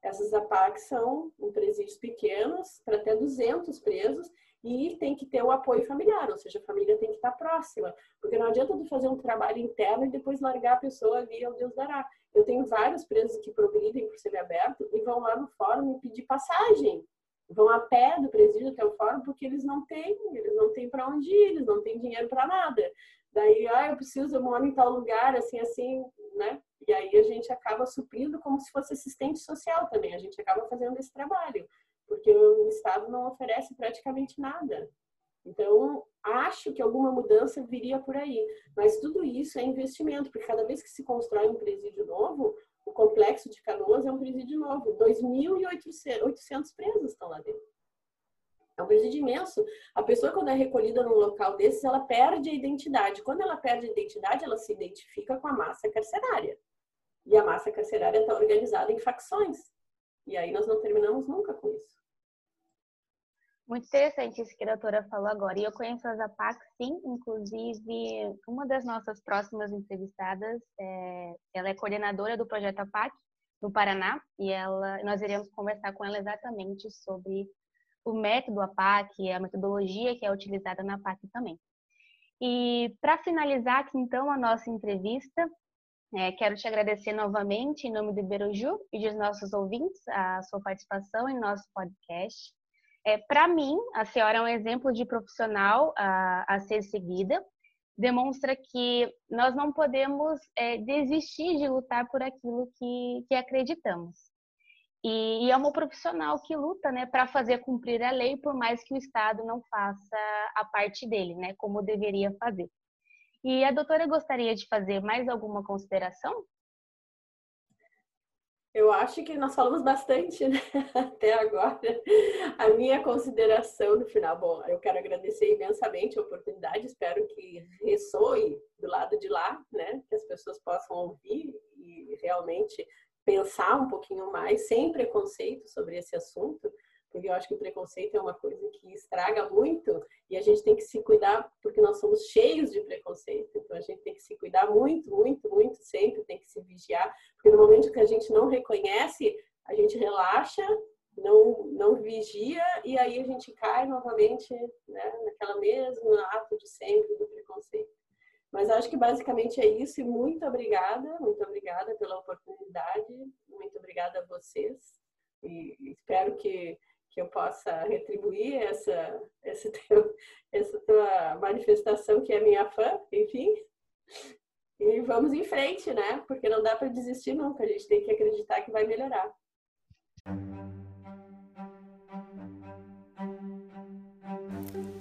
Essas APACs são em presídios pequenos, para até 200 presos, e tem que ter o apoio familiar, ou seja, a família tem que estar próxima, porque não adianta tu fazer um trabalho interno e depois largar a pessoa ali ao Deus dará. Eu tenho vários presos que progridem por ser aberto e vão lá no fórum me pedir passagem. Vão a pé do presídio até o fórum porque eles não têm, eles não têm para onde ir, eles não têm dinheiro para nada. Daí, ah, eu preciso, eu moro em tal lugar, assim, assim, né? E aí a gente acaba suprindo como se fosse assistente social também, a gente acaba fazendo esse trabalho porque o Estado não oferece praticamente nada. Então, acho que alguma mudança viria por aí. Mas tudo isso é investimento, porque cada vez que se constrói um presídio novo, o complexo de Canoas é um presídio novo. 2.800 presos estão lá dentro. É um presídio imenso. A pessoa, quando é recolhida num local desses, ela perde a identidade. Quando ela perde a identidade, ela se identifica com a massa carcerária. E a massa carcerária está organizada em facções. E aí nós não terminamos nunca com isso. Muito interessante isso que a doutora falou agora. E eu conheço a Zapac, sim, inclusive uma das nossas próximas entrevistadas, é, ela é coordenadora do projeto APAC no Paraná e ela, nós iremos conversar com ela exatamente sobre o método APAC, a metodologia que é utilizada na APAC também. E para finalizar aqui então a nossa entrevista, é, quero te agradecer novamente em nome do Iberoju e dos nossos ouvintes a sua participação em nosso podcast. É, Para mim, a senhora é um exemplo de profissional a, a ser seguida. Demonstra que nós não podemos é, desistir de lutar por aquilo que, que acreditamos. E, e, é uma profissional que luta né, para fazer cumprir a lei, por mais que o Estado não faça a parte dele, né, como deveria fazer. E a doutora gostaria de fazer mais alguma consideração? Eu acho que nós falamos bastante né? até agora. A minha consideração no final, bom, eu quero agradecer imensamente a oportunidade, espero que ressoe do lado de lá, né? Que as pessoas possam ouvir e realmente pensar um pouquinho mais, sem preconceito sobre esse assunto, porque eu acho que o preconceito é uma coisa que estraga muito e a gente tem que se cuidar porque nós somos cheios de preconceito. Então a gente tem que se cuidar muito, muito, muito sempre, tem que se vigiar, porque no momento que a gente não reconhece, a gente relaxa, não não vigia e aí a gente cai novamente, né, naquela mesma ato de sempre do preconceito. Mas acho que basicamente é isso e muito obrigada, muito obrigada pela oportunidade, muito obrigada a vocês e espero que que eu possa retribuir essa, essa, teu, essa tua manifestação que é minha fã, enfim. E vamos em frente, né? Porque não dá para desistir nunca, a gente tem que acreditar que vai melhorar.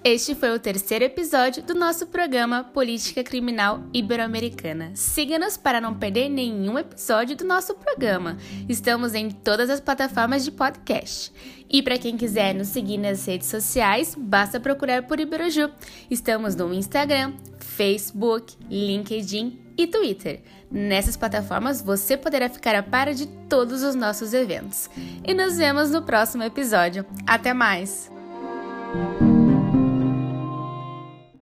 Este foi o terceiro episódio do nosso programa Política Criminal Ibero-Americana. Siga-nos para não perder nenhum episódio do nosso programa. Estamos em todas as plataformas de podcast. E para quem quiser nos seguir nas redes sociais, basta procurar por Iberoju. Estamos no Instagram, Facebook, LinkedIn e Twitter. Nessas plataformas você poderá ficar a par de todos os nossos eventos. E nos vemos no próximo episódio. Até mais!